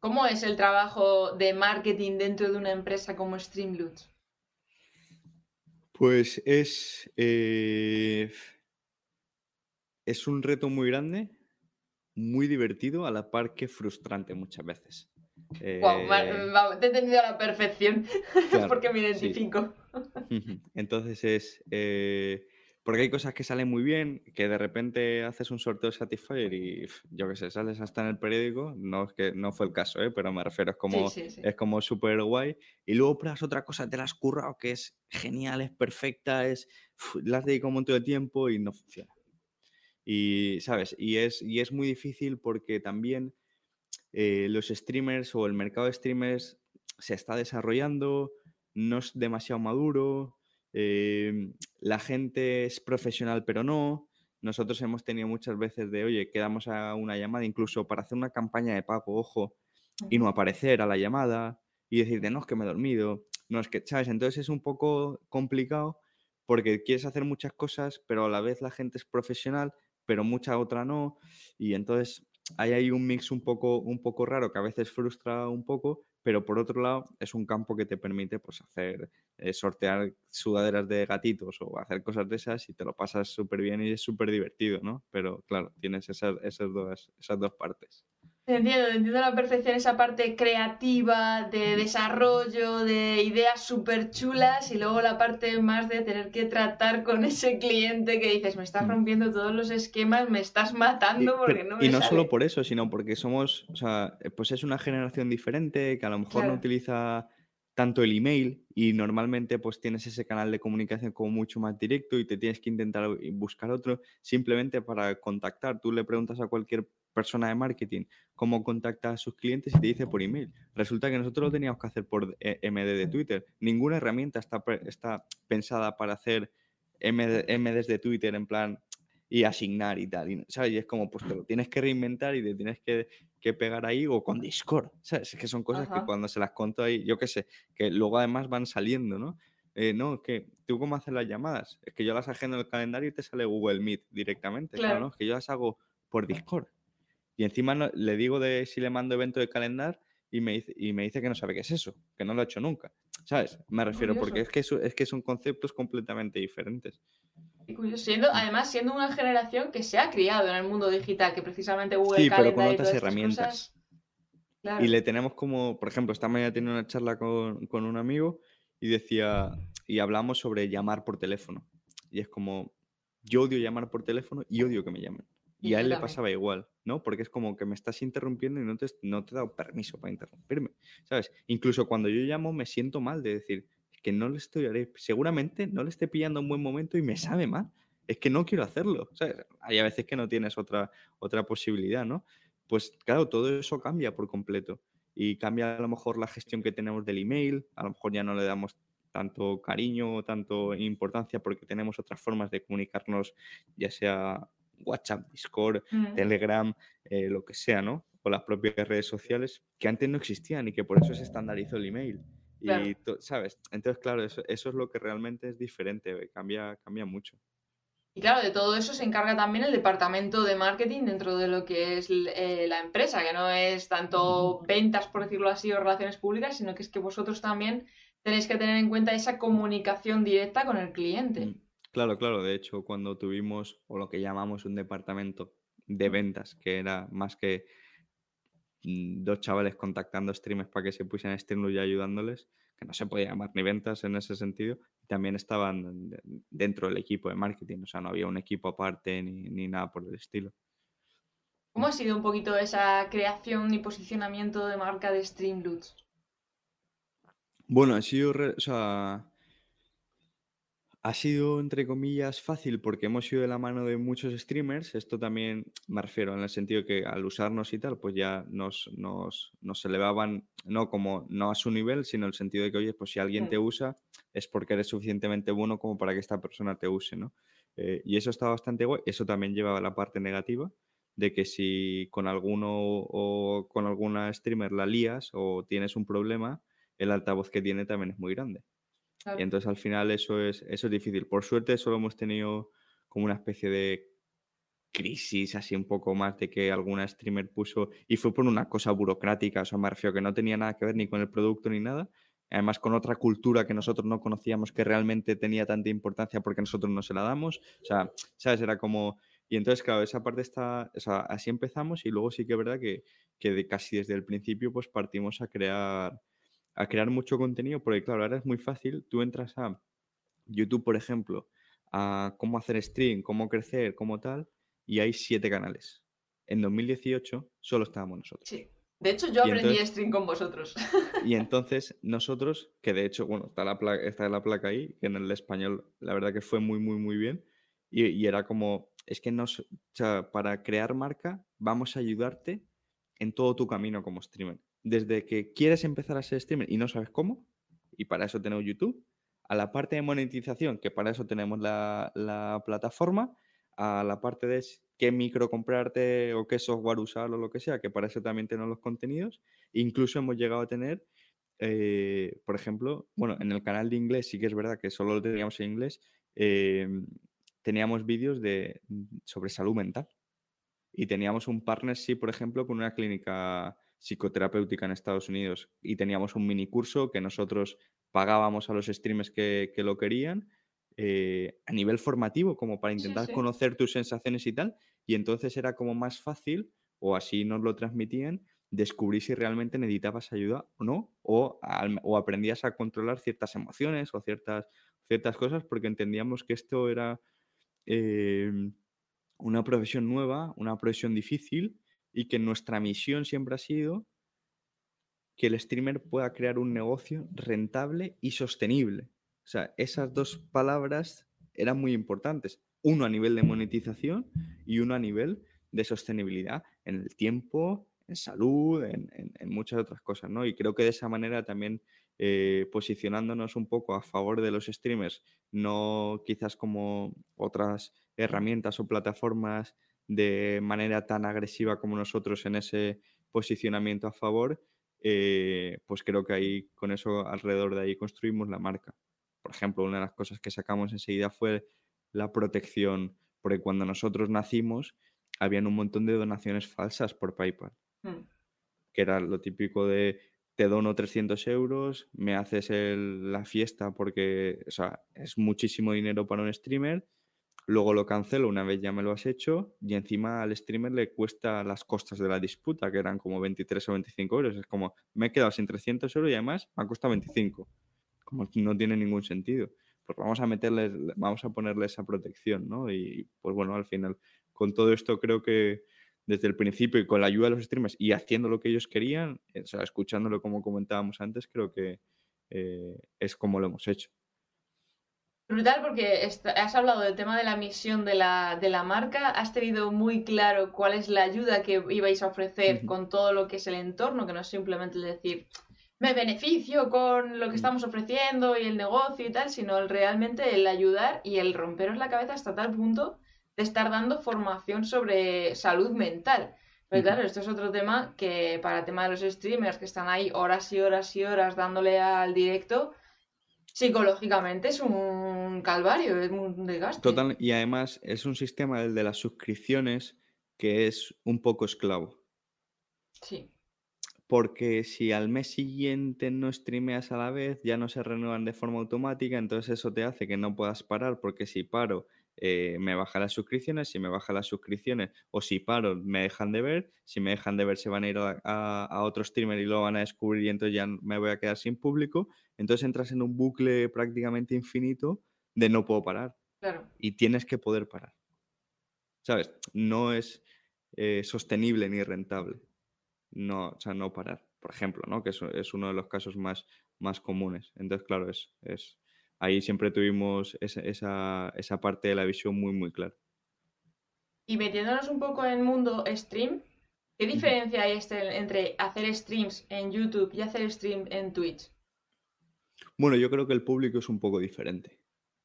¿Cómo es el trabajo de marketing dentro de una empresa como Streamloot? Pues es, eh, es un reto muy grande, muy divertido, a la par que frustrante muchas veces. Eh, te he entendido a la perfección, porque me identifico. Entonces es, eh, porque hay cosas que salen muy bien, que de repente haces un sorteo de Satisfyer y yo qué sé, sales hasta en el periódico. No es que no fue el caso, ¿eh? pero me refiero, es como, es como súper guay. Y luego pruebas otra cosa, te la has currado, que es genial, es perfecta, es, la has dedicado un montón de tiempo y no funciona. Y, ¿sabes? Y es, y es muy difícil porque también eh, los streamers o el mercado de streamers se está desarrollando, no es demasiado maduro, Em, la gente es profesional pero no. Nosotros hemos tenido muchas veces de, oye, quedamos a una llamada, incluso para hacer una campaña de pago, ojo, y no aparecer a la llamada y decirte, no, es que me he dormido, no, es que, ¿sabes? Entonces es un poco complicado porque quieres hacer muchas cosas, pero a la vez la gente es profesional, pero mucha otra no, y entonces hay ahí un mix un poco, un poco raro que a veces frustra un poco, pero por otro lado es un campo que te permite pues hacer, eh, sortear sudaderas de gatitos o hacer cosas de esas y te lo pasas súper bien y es súper divertido, ¿no? Pero claro, tienes esas, esas, dos, esas dos partes. Entiendo, entiendo a la perfección esa parte creativa, de desarrollo, de ideas súper chulas y luego la parte más de tener que tratar con ese cliente que dices, me estás mm. rompiendo todos los esquemas, me estás matando porque no me Y no solo por eso, sino porque somos, o sea, pues es una generación diferente que a lo mejor no utiliza tanto el email y normalmente pues tienes ese canal de comunicación como mucho más directo y te tienes que intentar buscar otro simplemente para contactar. Tú le preguntas a cualquier persona de marketing cómo contacta a sus clientes y te dice por email. Resulta que nosotros lo teníamos que hacer por eh, MD de Twitter. Ninguna herramienta está, está pensada para hacer MD, MDs de Twitter en plan y asignar y tal, y, ¿sabes? Y es como, pues te lo tienes que reinventar y te tienes que, que pegar ahí o con Discord, ¿sabes? Es que son cosas que cuando se las conto ahí, yo qué sé, que luego además van saliendo, ¿no? Eh, no, que tú cómo haces las llamadas, es que yo las agendo en el calendario y te sale Google Meet directamente, claro, ¿no? Es que yo las hago por Discord. Y encima le digo de si le mando evento de calendar y me, dice, y me dice que no sabe qué es eso, que no lo ha hecho nunca. ¿Sabes? Me refiero, porque es que, es que son conceptos completamente diferentes. Siendo, además, siendo una generación que se ha criado en el mundo digital, que precisamente Google Sí, pero con otras herramientas. Y le tenemos como, por ejemplo, esta mañana tiene una charla con, con un amigo y decía, y hablamos sobre llamar por teléfono. Y es como, yo odio llamar por teléfono y odio que me llamen. Y, a él le pasaba igual, ¿no? Porque es como que me estás interrumpiendo y no te, no te he dado permiso para interrumpirme, ¿sabes? Incluso cuando yo llamo me siento mal de decir que no le estoy, seguramente no le esté pillando un buen momento y me sabe mal. Es que no quiero hacerlo, ¿sabes? Hay a veces que no tienes otra, otra posibilidad, ¿no? Pues claro, todo eso cambia por completo y cambia a lo mejor la gestión que tenemos del email, a lo mejor ya no le damos tanto cariño o tanto importancia porque tenemos otras formas de comunicarnos, ya sea WhatsApp, Discord, mm. Telegram, eh, lo que sea, ¿no? O las propias redes sociales que antes no existían y que por eso se estandarizó el email. Y, ¿sabes? Entonces, claro, eso, eso, es lo que realmente es diferente, cambia, cambia mucho. Y claro, de todo eso se encarga también el departamento de marketing dentro de lo que es eh, la empresa, que no es tanto ventas, por decirlo así, o relaciones públicas, sino que es que vosotros también tenéis que tener en cuenta esa comunicación directa con el cliente. Mm. Claro, claro. De hecho, cuando tuvimos, o lo que llamamos un departamento de ventas, que era más que mm, dos chavales contactando streamers para que se pusiesen streamers y ayudándoles, que no se podía llamar ni ventas en ese sentido, también estaban dentro del equipo de marketing, o sea, no había un equipo aparte ni, nada por el estilo. ¿Cómo ha sido un poquito esa creación y posicionamiento de marca de Streamloots? Bueno, ha sido, o sea, ha sido, entre comillas, fácil porque hemos ido de la mano de muchos streamers. Esto también me refiero en el sentido que al usarnos y tal, pues ya nos, nos, nos elevaban, no como no a su nivel, sino en el sentido de que, oye, pues si alguien te usa es porque eres suficientemente bueno como para que esta persona te use, ¿no? Eh, y eso está bastante guay. Eso también lleva a la parte negativa de que si con alguno o con alguna streamer la lías o tienes un problema, el altavoz que tiene también es muy grande. Y entonces al final eso es, eso es difícil. Por suerte solo hemos tenido como una especie de crisis así un poco más de que alguna streamer puso y fue por una cosa burocrática, o sea, me que no tenía nada que ver ni con el producto ni nada, además con otra cultura que nosotros no conocíamos que realmente tenía tanta importancia porque nosotros no se la damos, o sea, ¿sabes? Era como... Y entonces, claro, esa parte está, o sea, así empezamos y luego sí que es verdad que, que de casi desde el principio pues partimos a crear a crear mucho contenido, porque claro, ahora es muy fácil, tú entras a YouTube, por ejemplo, a cómo hacer stream, cómo crecer, cómo tal, y hay siete canales. En 2018 solo estábamos nosotros. Sí. De hecho, yo aprendí stream con vosotros. Y entonces nosotros, que de hecho, bueno, está la, placa, está la placa ahí, que en el español la verdad que fue muy, muy, muy bien. Y, y era como, es que nos, o sea, para crear marca vamos a ayudarte en todo tu camino como streamer desde que quieres empezar a ser streamer y no sabes cómo, y para eso tenemos YouTube, a la parte de monetización, que para eso tenemos la, plataforma, a la parte de qué micro comprarte o qué software usar o lo que sea, que para eso también tenemos los contenidos. Incluso hemos llegado a tener, eh, por ejemplo, bueno, en el canal de inglés sí que es verdad que solo lo teníamos en inglés, eh, teníamos vídeos de, sobre salud mental. Y teníamos un partnership, por ejemplo, con una clínica psicoterapéutica en Estados Unidos y teníamos un mini curso que nosotros pagábamos a los streamers que, lo querían eh, a nivel formativo, como para intentar conocer tus sensaciones y tal. Y entonces era como más fácil, o así nos lo transmitían, descubrir si realmente necesitabas ayuda o no, o, o aprendías a controlar ciertas emociones o ciertas, ciertas cosas, porque entendíamos que esto era eh, una profesión nueva, una profesión difícil y que nuestra misión siempre ha sido que el streamer pueda crear un negocio rentable y sostenible. O sea, esas dos palabras eran muy importantes. Uno a nivel de monetización y uno a nivel de sostenibilidad en el tiempo, salud, en, muchas otras cosas, ¿no? Y creo que de esa manera también eh, posicionándonos un poco a favor de los streamers, no quizás como otras herramientas o plataformas de manera tan agresiva como nosotros en ese posicionamiento a favor, eh, pues creo que ahí con eso alrededor de ahí construimos la marca. Por ejemplo, una de las cosas que sacamos enseguida fue la protección, porque cuando nosotros nacimos habían un montón de donaciones falsas por PayPal, hmm. que era lo típico de te dono 300 euros, me haces la fiesta porque es muchísimo dinero para un streamer, luego lo cancelo una vez ya me lo has hecho y encima al streamer le cuesta las costas de la disputa, que eran como 23 o 25 euros. Es como, me he quedado sin 300 euros y además me ha costado 25. Como no tiene ningún sentido. Pues vamos a meterles, vamos a ponerle esa protección, ¿no? Y pues bueno, al final con todo esto creo que desde el principio y con la ayuda de los streamers y haciendo lo que ellos querían, o sea, escuchándolo como comentábamos antes, creo que eh, es como lo hemos hecho. Brutal porque has hablado del tema de la misión de la, de la, marca, has tenido muy claro cuál es la ayuda que ibais a ofrecer con todo lo que es el entorno, que no es simplemente decir, me beneficio con lo que estamos ofreciendo y el negocio y tal, sino realmente el ayudar y el romperos la cabeza hasta tal punto estar dando formación sobre salud mental. Pero claro, esto es otro tema que para el tema de los streamers que están ahí horas y horas y horas dándole al directo, psicológicamente es un calvario, es un desgaste. Total, y además es un sistema, el de las suscripciones, que es un poco esclavo. Sí. Porque si al mes siguiente no streameas a la vez, ya no se renuevan de forma automática, entonces eso te hace que no puedas parar, porque si paro eh, me baja las suscripciones, si me baja las suscripciones o si paro me dejan de ver, si me dejan de ver se van a ir a, otro streamer y lo van a descubrir y entonces ya me voy a quedar sin público, entonces entras en un bucle prácticamente infinito de no puedo parar. Y tienes que poder parar. ¿Sabes? No es eh, sostenible ni rentable. No, o sea, no parar, por ejemplo, ¿no? Que eso es uno de los casos más, más comunes. Entonces, claro, es, es, ahí siempre tuvimos esa, parte de la visión muy, muy clara. Y metiéndonos un poco en el mundo stream, ¿qué diferencia hay este entre hacer streams en YouTube y hacer stream en Twitch? Bueno, yo creo que el público es un poco diferente.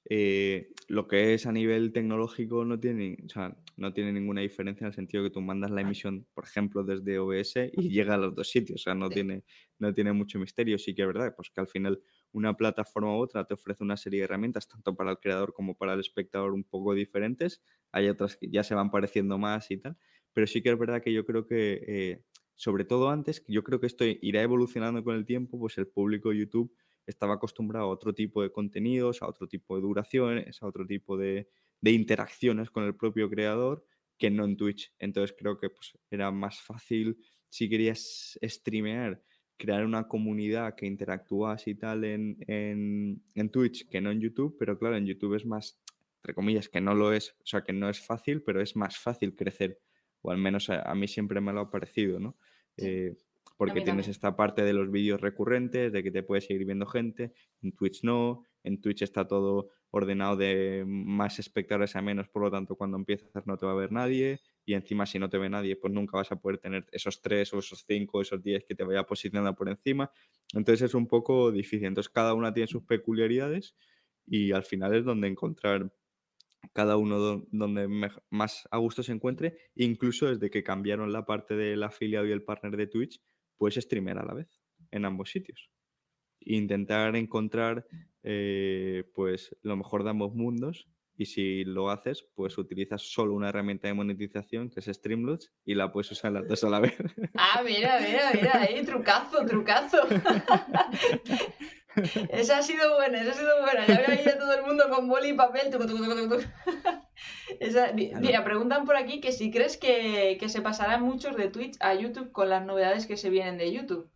Eh, lo que es a nivel tecnológico no tiene, no tiene ninguna diferencia en el sentido que tú mandas la emisión, por ejemplo, desde OBS y llega a los dos sitios. O sea, no, tiene, no tiene mucho misterio. Sí que es verdad, pues que al final una plataforma u otra te ofrece una serie de herramientas, tanto para el creador como para el espectador, un poco diferentes. Hay otras que ya se van pareciendo más y tal. Pero sí que es verdad que yo creo que, eh, sobre todo antes, yo creo que esto irá evolucionando con el tiempo, pues el público de YouTube estaba acostumbrado a otro tipo de contenidos, a otro tipo de duraciones, a otro tipo de, interacciones con el propio creador que no en Twitch. Entonces creo que pues, era más fácil si querías streamear, crear una comunidad que interactúas y tal en, en, Twitch que no en YouTube, pero claro, en YouTube es más, entre comillas, que no lo es, o sea, que no es fácil, pero es más fácil crecer, o al menos a, mí siempre me lo ha parecido, ¿no? Eh, porque tienes esta parte de los vídeos recurrentes, de que te puede seguir viendo gente, en Twitch no, en Twitch está todo ordenado de más espectadores a menos, por lo tanto cuando empiezas no te va a ver nadie y encima si no te ve nadie pues nunca vas a poder tener esos tres o esos cinco o esos diez que te vaya posicionando por encima, entonces es un poco difícil, entonces cada una tiene sus peculiaridades y al final es donde encontrar cada uno donde más a gusto se encuentre, incluso desde que cambiaron la parte del afiliado y el partner de Twitch, puedes streamear a la vez en ambos sitios. Intentar encontrar eh, pues lo mejor de ambos mundos y si lo haces, pues utilizas solo una herramienta de monetización que es Streamlabs y la puedes usar las dos a la vez. Ah, mira, mira, mira, ahí, trucazo, trucazo. esa ha sido buena, esa ha sido buena. Ya veo ahí todo el mundo con boli y papel. Mira, preguntan por aquí que si crees que, se pasarán muchos de Twitch a YouTube con las novedades que se vienen de YouTube.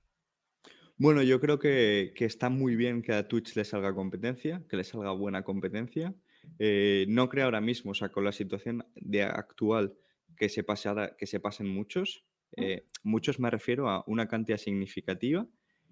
Bueno, yo creo que, está muy bien que a Twitch le salga competencia, que le salga buena competencia. Eh, no creo ahora mismo, o sea, con la situación de actual, que se, que se pasen muchos. Eh, muchos me refiero a una cantidad significativa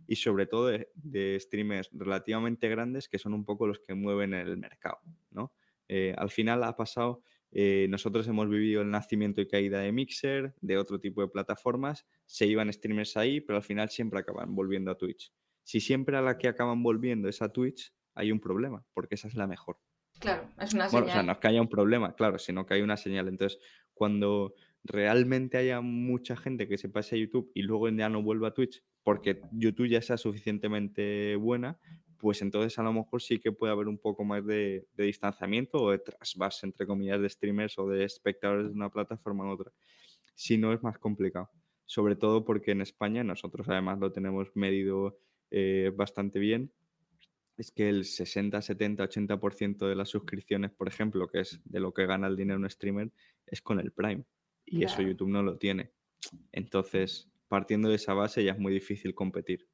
y sobre todo de, de, streamers relativamente grandes que son un poco los que mueven el mercado, ¿no? Eh, al final ha pasado eh, nosotros hemos vivido el nacimiento y caída de Mixer, de otro tipo de plataformas, se iban streamers ahí, pero al final siempre acaban volviendo a Twitch. Si siempre a la que acaban volviendo es a Twitch, hay un problema, porque esa es la mejor. Claro, es una señal. Bueno, o sea, no es que haya un problema, claro, sino que hay una señal. Entonces, cuando realmente haya mucha gente que se pase a YouTube y luego ya no vuelva a Twitch, porque YouTube ya sea suficientemente buena, pues entonces a lo mejor sí que puede haber un poco más de, distanciamiento o de trasvase, entre comillas, de streamers o de espectadores de una plataforma a otra. Si no, es más complicado. Sobre todo porque en España nosotros además lo tenemos medido eh, bastante bien. Es que el 60, 70, 80% de las suscripciones, por ejemplo, que es de lo que gana el dinero un streamer, es con el Prime. Y eso YouTube no lo tiene. Entonces, partiendo de esa base ya es muy difícil competir.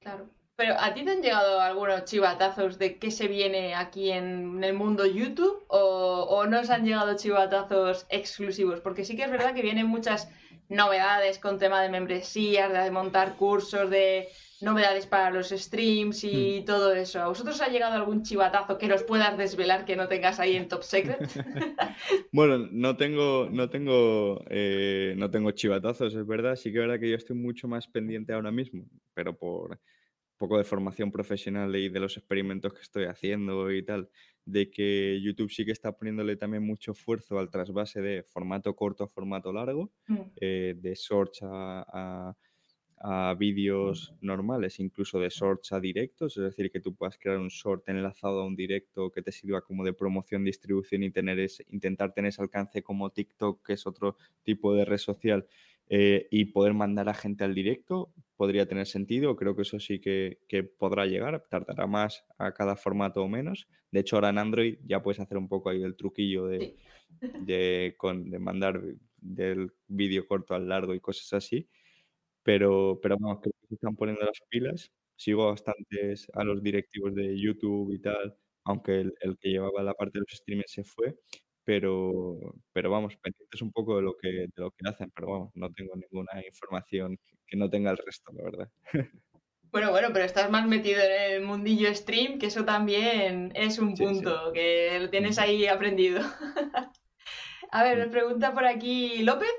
Claro. Pero ¿a ti te han llegado algunos chivatazos de qué se viene aquí en el mundo YouTube? ¿O, o no os han llegado chivatazos exclusivos? Porque sí que es verdad que vienen muchas novedades con tema de membresías, de montar cursos, de novedades para los streams y hmm. todo eso. ¿A vosotros ha llegado algún chivatazo que nos puedas desvelar que no tengas ahí en Top Secret? bueno, no tengo, no tengo, eh, no tengo chivatazos, es verdad. Sí que es verdad que yo estoy mucho más pendiente ahora mismo, pero por poco de formación profesional y de los experimentos que estoy haciendo y tal, de que YouTube sí que está poniéndole también mucho esfuerzo al trasvase de formato corto a formato largo, mm. eh, de shorts a, a, vídeos normales, incluso de shorts a directos, es decir, que tú puedas crear un short enlazado a un directo que te sirva como de promoción, distribución y tener intentar tener ese alcance como TikTok, que es otro tipo de red social, eh, y poder mandar a gente al directo podría tener sentido. Creo que eso sí que, podrá llegar. Tardará más a cada formato o menos. De hecho, ahora en Android ya puedes hacer un poco ahí el truquillo de, de, con, de mandar del vídeo corto al largo y cosas así. Pero, pero vamos, creo que se están poniendo las pilas. Sigo bastantes a los directivos de YouTube y tal, aunque el, el que llevaba la parte de los streamers se fue pero, pero vamos, pendientes un poco de lo que, de lo que hacen, pero vamos, no tengo ninguna información que no tenga el resto, la verdad. Bueno, bueno, pero estás más metido en el mundillo stream, que eso también es un punto que lo tienes ahí aprendido. A ver, nos pregunta por aquí López.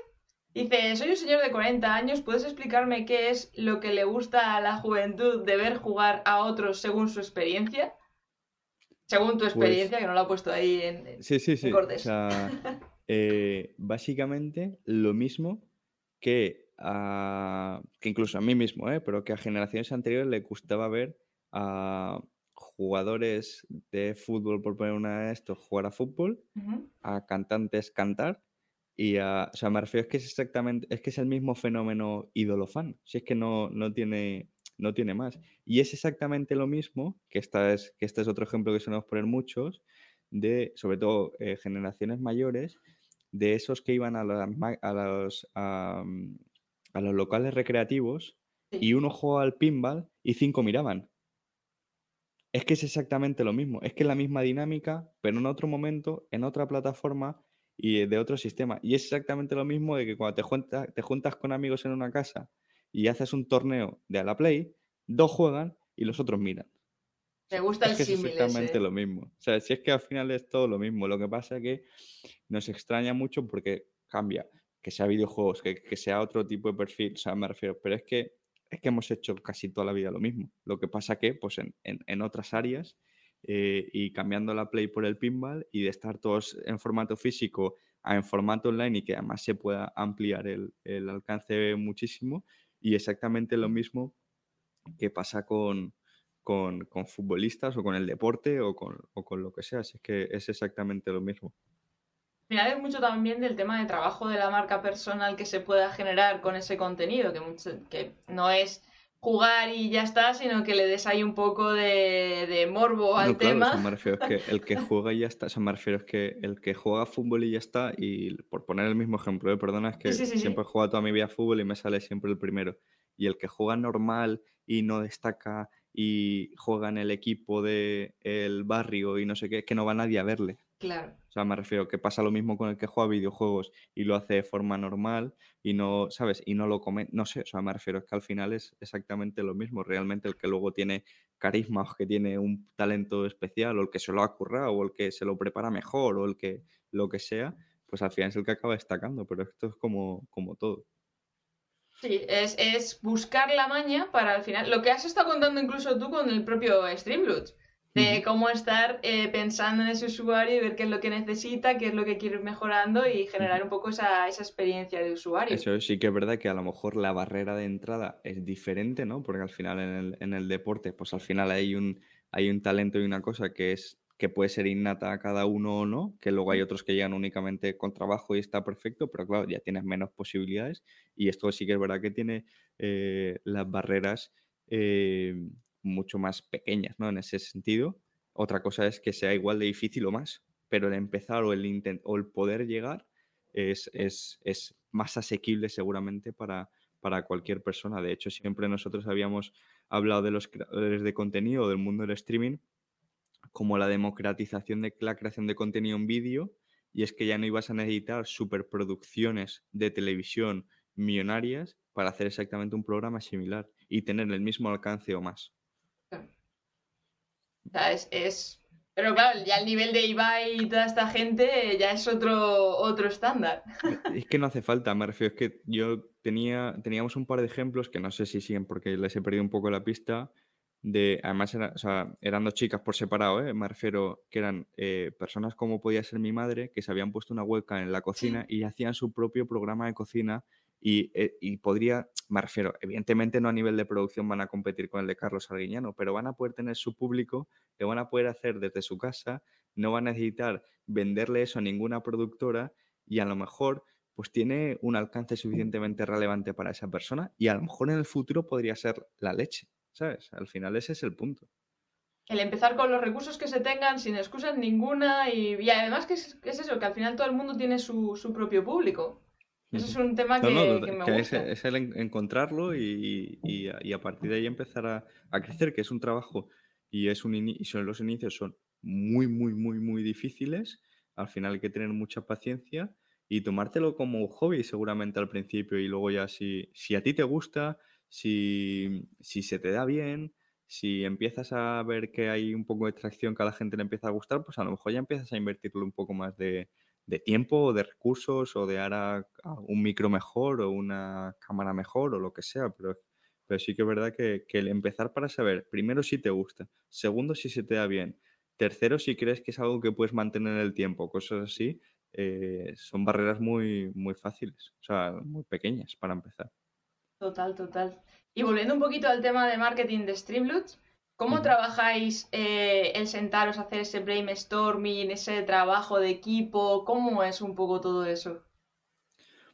Dice, soy un señor de 40 años, ¿puedes explicarme qué es lo que le gusta a la juventud de ver jugar a otros según su experiencia? Según tu pues experiencia, que no lo ha puesto ahí en, sí, sí, sí. O sea, eh, básicamente lo mismo que, a, que incluso a mí mismo, ¿eh? pero que a generaciones anteriores le gustaba ver a jugadores de fútbol, por poner una de estos, jugar a fútbol, a cantantes cantar y a, o sea, me refiero es que es exactamente, es que es el mismo fenómeno ídolo fan, si es que no, no tiene no tiene más. Y es exactamente lo mismo, que, esta es, que este es otro ejemplo que solemos poner muchos, de sobre todo eh, generaciones mayores, de esos que iban a, a, los, a, los locales recreativos y uno jugaba al pinball y cinco miraban. Es que es exactamente lo mismo, es que es la misma dinámica, pero en otro momento, en otra plataforma y de otro sistema. Y es exactamente lo mismo de que cuando te, te juntas con amigos en una casa y haces un torneo de a la play, dos juegan y los otros miran. Me gusta es el que Es exactamente lo mismo. O sea, si es que al final es todo lo mismo. Lo que pasa es que nos extraña mucho porque cambia. Que sea videojuegos, que, sea otro tipo de perfil, o sea, me refiero. Pero es que, es que hemos hecho casi toda la vida lo mismo. Lo que pasa que, pues en, otras áreas eh, y cambiando la play por el pinball y de estar todos en formato físico a en formato online y que además se pueda ampliar el, alcance muchísimo, y exactamente lo mismo que pasa con, con, futbolistas o con el deporte o con, o con lo que sea. Así que es exactamente lo mismo. Mira, es mucho también del tema de trabajo de la marca personal que se pueda generar con ese contenido, que, que no es jugar y ya está, sino que le des ahí un poco de, morbo al tema. me refiero es que el que juega y ya está, me refiero es que el que juega fútbol y ya está, y por poner el mismo ejemplo, ¿eh? perdona, es que siempre he jugado toda mi vida fútbol y me sale siempre el primero. Y el que juega normal y no destaca y juega en el equipo del el barrio y no sé qué, que no va nadie a verle. Claro. O sea, me refiero que pasa lo mismo con el que juega videojuegos y lo hace de forma normal y no, ¿sabes? Y no lo come, no sé, o sea, me refiero es que al final es exactamente lo mismo. Realmente el que luego tiene carisma o que tiene un talento especial o el que se lo ha currado o el que se lo prepara mejor o el que lo que sea, pues al final es el que acaba destacando, pero esto es como, como todo. Sí, es, es buscar la maña para al final, lo que has estado contando incluso tú con el propio Streamloots de cómo estar eh, pensando en ese usuario y ver qué es lo que necesita, qué es lo que quiere ir mejorando y generar un poco esa, esa, experiencia de usuario. Eso sí que es verdad que a lo mejor la barrera de entrada es diferente, ¿no? Porque al final en el, en el deporte, pues al final hay un, hay un talento y una cosa que es que puede ser innata a cada uno o no, que luego hay otros que llegan únicamente con trabajo y está perfecto, pero claro, ya tienes menos posibilidades y esto sí que es verdad que tiene eh, las barreras eh, mucho más pequeñas, ¿no? En ese sentido. Otra cosa es que sea igual de difícil o más, pero el empezar o el, o el poder llegar es, es, es, más asequible seguramente para, para cualquier persona. De hecho, siempre nosotros habíamos hablado de los creadores de contenido, del mundo del streaming, como la democratización de la creación de contenido en vídeo, y es que ya no ibas a necesitar superproducciones de televisión millonarias para hacer exactamente un programa similar y tener el mismo alcance o más. O sea, es, Pero claro, ya el nivel de Ibai y toda esta gente ya es otro, otro estándar. Es que no hace falta, me refiero, es que yo tenía, teníamos un par de ejemplos que no sé si siguen porque les he perdido un poco la pista, de, además eran dos chicas por separado, ¿eh? me refiero que eran eh, personas como podía ser mi madre, que se habían puesto una webcam en la cocina y hacían su propio programa de cocina eh, y, podría, me refiero, evidentemente no a nivel de producción van a competir con el de Carlos Arguiñano, pero van a poder tener su público, lo van a poder hacer desde su casa, no van a necesitar venderle eso a ninguna productora y a lo mejor pues tiene un alcance suficientemente relevante para esa persona y a lo mejor en el futuro podría ser la leche, ¿sabes? Al final ese es el punto. El empezar con los recursos que se tengan sin excusas ninguna y, además que es, eso, que al final todo el mundo tiene su, su propio público. Eso es un tema que, me gusta. Es, el encontrarlo y, y, a, partir de ahí empezar a, a, crecer, que es un trabajo y, es un y son, los inicios son muy, muy, muy, muy difíciles. Al final hay que tener mucha paciencia y tomártelo como hobby seguramente al principio y luego ya si, si a ti te gusta, si, si se te da bien, si empiezas a ver que hay un poco de tracción que a la gente le empieza a gustar, pues a lo mejor ya empiezas a invertirlo un poco más de, de tiempo o de recursos o de ahora un micro mejor o una cámara mejor o lo que sea, pero, pero sí que es verdad que, el empezar para saber, primero si te gusta, segundo si se te da bien, tercero si crees que es algo que puedes mantener en el tiempo, cosas así, eh, son barreras muy, muy fáciles, o sea, muy pequeñas para empezar. Total, total. Y volviendo un poquito al tema de marketing de Streamloots, ¿Cómo trabajáis eh, el sentaros a hacer ese brainstorming, ese trabajo de equipo? ¿Cómo es un poco todo eso?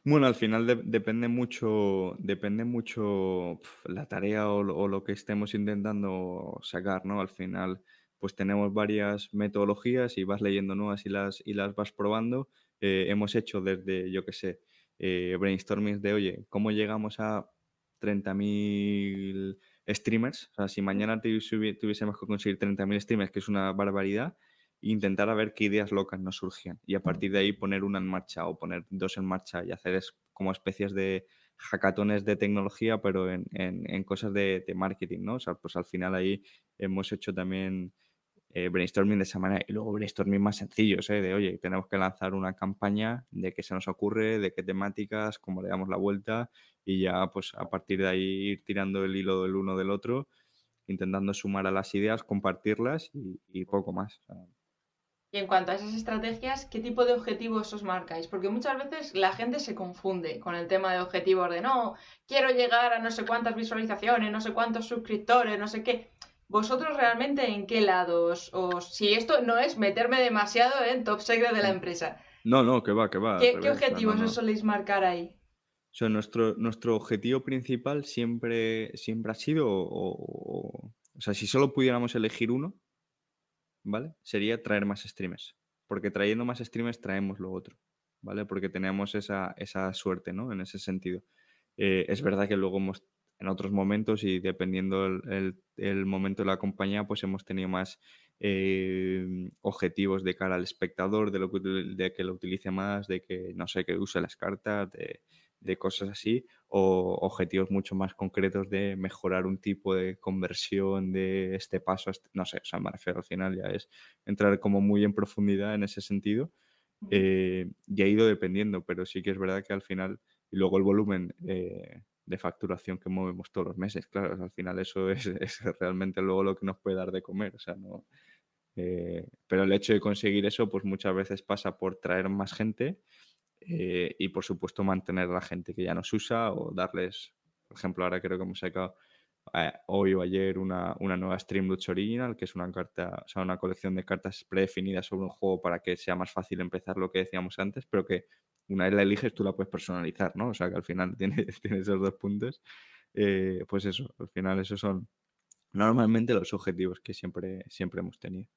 Bueno, al final depende mucho, depende mucho la tarea o, lo que estemos intentando sacar, ¿no? Al final, pues tenemos varias metodologías y vas leyendo nuevas y las, y las vas probando. Eh, hemos hecho desde, yo qué sé, eh, brainstorming de, oye, ¿cómo llegamos a 30.000 streamers. O sea, si mañana tuviésemos que conseguir 30.000 streamers, que es una barbaridad, intentar a ver qué ideas locas nos surgían y a partir de ahí poner una en marcha o poner dos en marcha y hacer es como especies de hackatones de tecnología, pero en, en, cosas de, de, marketing, ¿no? O sea, pues al final ahí hemos hecho también eh, brainstorming de esa manera y luego brainstorming más sencillos, ¿eh? de oye, tenemos que lanzar una campaña, de qué se nos ocurre, de qué temáticas, cómo le damos la vuelta y ya pues a partir de ahí ir tirando el hilo del uno del otro, intentando sumar a las ideas, compartirlas y, poco más. Y en cuanto a esas estrategias, ¿qué tipo de objetivos os marcáis? Porque muchas veces la gente se confunde con el tema de objetivos de no, quiero llegar a no sé cuántas visualizaciones, no sé cuántos suscriptores, no sé qué. ¿Vosotros realmente en qué lados? O si esto no es meterme demasiado en top secret de la mm. empresa. No, no, que va, que va. ¿Qué, objetivos os soléis marcar ahí? O sea, nuestro, nuestro objetivo principal siempre, siempre ha sido, o, o, sea, si solo pudiéramos elegir uno, ¿vale? Sería traer más streamers. Porque trayendo más streamers traemos lo otro, ¿vale? Porque tenemos esa, esa suerte, ¿no? En ese sentido. Eh, es verdad que luego hemos en otros momentos y dependiendo el, el, momento de la compañía, pues hemos tenido más eh, objetivos de cara al espectador, de, lo que, de que lo utilice más, de que, no sé, que use las cartas, de, de cosas así, o objetivos mucho más concretos de mejorar un tipo de conversión de este paso, este, no sé, o sea, me refiero al final ya es entrar como muy en profundidad en ese sentido. Eh, y ha ido dependiendo, pero sí que es verdad que al final, y luego el volumen eh, de facturación que movemos todos los meses, claro, al final eso es, es, realmente luego lo que nos puede dar de comer, o sea, no... Eh, pero el hecho de conseguir eso, pues muchas veces pasa por traer más gente eh, y por supuesto mantener a la gente que ya nos usa o darles, por ejemplo, ahora creo que hemos sacado eh, hoy o ayer una, una nueva Streamloots Original, que es una carta, o sea, una colección de cartas predefinidas sobre un juego para que sea más fácil empezar lo que decíamos antes, pero que una vez la eliges tú la puedes personalizar, ¿no? O sea que al final tiene, esos dos puntos. Eh, pues eso, al final esos son normalmente los objetivos que siempre, siempre hemos tenido.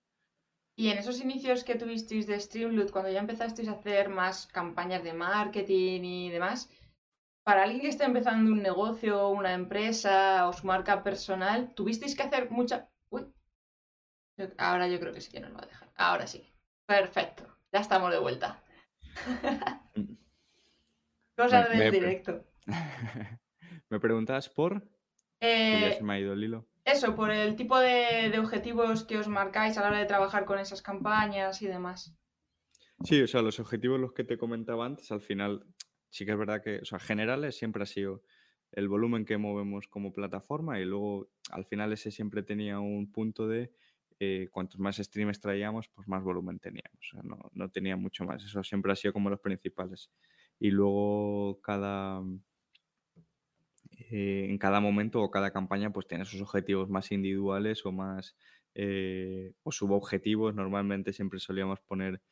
Y en esos inicios que tuvisteis de Streamloot, cuando ya empezasteis a hacer más campañas de marketing y demás, para alguien que está empezando un negocio, una empresa o su marca personal, ¿tuvisteis que hacer mucha... Uy. Ahora yo creo que sí que nos va a dejar. Ahora sí. Perfecto. Ya estamos de vuelta. Cosas del directo. ¿Me preguntas por? Eh... ya se me ha ido el hilo. Eso, por el tipo de, objetivos que os marcáis a la hora de trabajar con esas campañas y demás. Sí, o sea, los objetivos los que te comentaba antes, al final sí que es verdad que, o sea, generales siempre ha sido el volumen que movemos como plataforma y luego al final ese siempre tenía un punto de eh, cuantos más streams traíamos, pues más volumen teníamos. O sea, no, no tenía mucho más. Eso siempre ha sido como los principales. Y luego cada, eh, en cada momento o cada campaña pues tiene sus objetivos más individuales o más eh, o subobjetivos. Normalmente siempre solíamos poner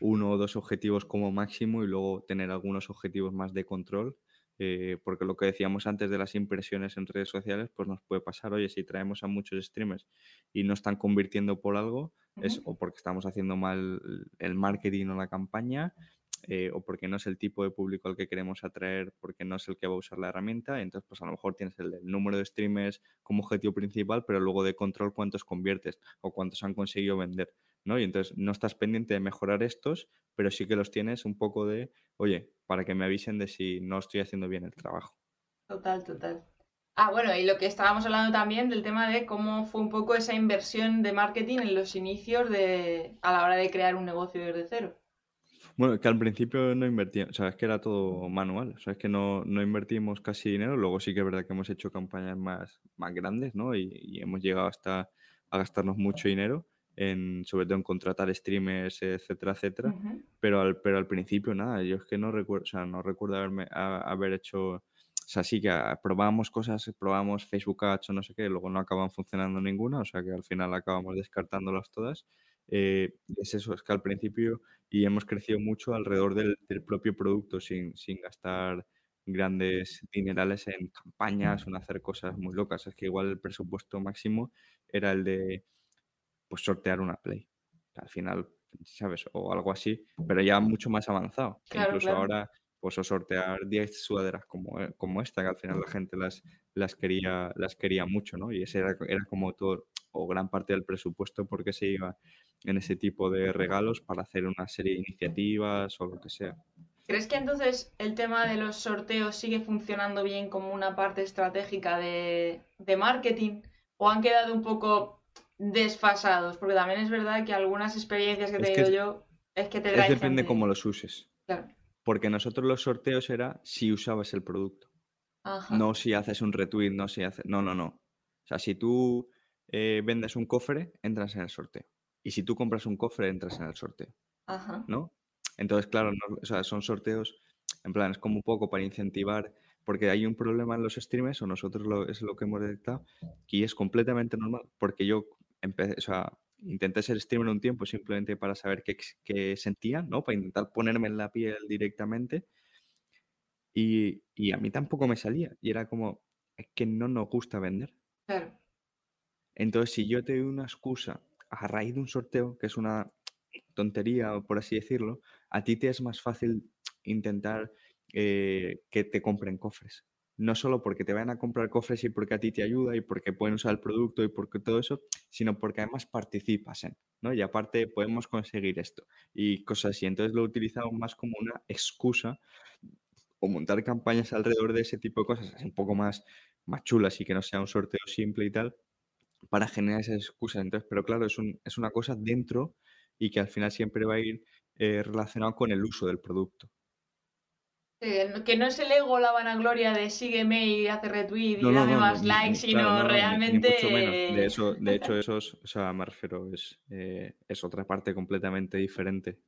uno o dos objetivos como máximo y luego tener algunos objetivos más de control. Eh, porque lo que decíamos antes de las impresiones en redes sociales, pues nos puede pasar, oye, si traemos a muchos streamers y no están convirtiendo por algo, es o porque estamos haciendo mal el marketing o la campaña, eh, o porque no es el tipo de público al que queremos atraer, porque no es el que va a usar la herramienta. Entonces, pues a lo mejor tienes el, número de streamers como objetivo principal, pero luego de control cuántos conviertes o cuántos han conseguido vender. ¿No? Y entonces no estás pendiente de mejorar estos, pero sí que los tienes un poco de, oye, para que me avisen de si no estoy haciendo bien el trabajo. Total, total. Ah, bueno, y lo que estábamos hablando también del tema de cómo fue un poco esa inversión de marketing en los inicios de, a la hora de crear un negocio desde cero. Bueno, que al principio no invertíamos, o sea, es que era todo manual, o sea, es que no, no invertimos casi dinero, luego sí que es verdad que hemos hecho campañas más, más grandes, ¿no? Y, hemos llegado hasta a gastarnos mucho dinero, en, sobre todo en contratar streamers, etcétera, etcétera, pero, al, pero al principio nada, yo es que no recuerdo, o sea, no recuerdo haberme, haber hecho, o sea, sí que probamos cosas, probamos Facebook Ads o no sé qué, luego no acaban funcionando ninguna, o sea que al final acabamos descartándolas todas. Eh, es eso, es que al principio y hemos crecido mucho alrededor del, propio producto sin, sin, gastar grandes dinerales en campañas o en hacer cosas muy locas. Es que igual el presupuesto máximo era el de pues sortear una Play. Al final, ¿sabes? O algo así, pero ya mucho más avanzado. Incluso ahora, pues o sortear 10 sudaderas como, eh, como esta, que al final la gente las, las, quería, las quería mucho, ¿no? Y ese era, era como todo, o gran parte del presupuesto porque se iba en ese tipo de regalos para hacer una serie de iniciativas o lo que sea. ¿Crees que entonces el tema de los sorteos sigue funcionando bien como una parte estratégica de, marketing o han quedado un poco desfasados? Porque también es verdad que algunas experiencias que he tenido yo es que te Es depende cómo los uses. Porque nosotros los sorteos era si usabas el producto. No si haces un retweet, no si haces... No, no, no. O sea, si tú eh, vendes un cofre, entras en el sorteo. Y si tú compras un cofre, entras en el sorteo. Ajá. ¿No? Entonces, claro, son sorteos, en plan, es como un poco para incentivar, porque hay un problema en los streamers, o nosotros lo, es lo que hemos detectado, y es completamente normal, porque yo empecé, o sea, intenté ser streamer un tiempo simplemente para saber qué, qué sentía, ¿no? Para intentar ponerme en la piel directamente. Y, y, a mí tampoco me salía. Y era como, es que no nos gusta vender. Claro. Entonces, si yo te doy una excusa a raíz de un sorteo, que es una tontería, por así decirlo, a ti te es más fácil intentar eh, que te compren cofres. No solo porque te vayan a comprar cofres y porque a ti te ayuda y porque pueden usar el producto y porque todo eso, sino porque además participas en, ¿no? Y aparte podemos conseguir esto y cosas así. Entonces lo he utilizado más como una excusa o montar campañas alrededor de ese tipo de cosas, un poco más, más chulas y que no sea un sorteo simple y tal, para generar esas excusas. Entonces, pero claro, es, un, es una cosa dentro y que al final siempre va a ir eh, relacionado con el uso del producto que no es el ego la vanagloria de sígueme y hace retweet y dame más likes, sino realmente. De, eso, de hecho, eso es, o sea, me refiero, es, eh, es otra parte completamente diferente.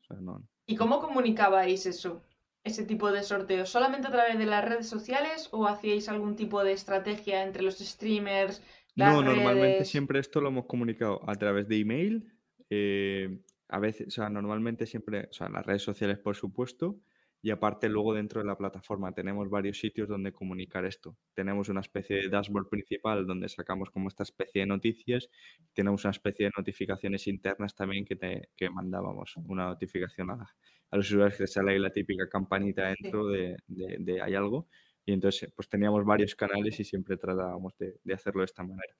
¿Y cómo comunicabais eso? Ese tipo de sorteos, ¿solamente a través de las redes sociales o hacíais algún tipo de estrategia entre los streamers? no, normalmente siempre esto lo hemos comunicado a través de email. Eh, a veces, o sea, normalmente siempre, o sea, las redes sociales, por supuesto, y aparte luego dentro de la plataforma tenemos varios sitios donde comunicar esto. Tenemos una especie de dashboard principal donde sacamos como esta especie de noticias. Tenemos una especie de notificaciones internas también que, te, que mandábamos. Una notificación a, los usuarios que sale ahí la típica campanita dentro de, de, hay algo. Y entonces pues teníamos varios canales y siempre tratábamos de, de hacerlo de esta manera.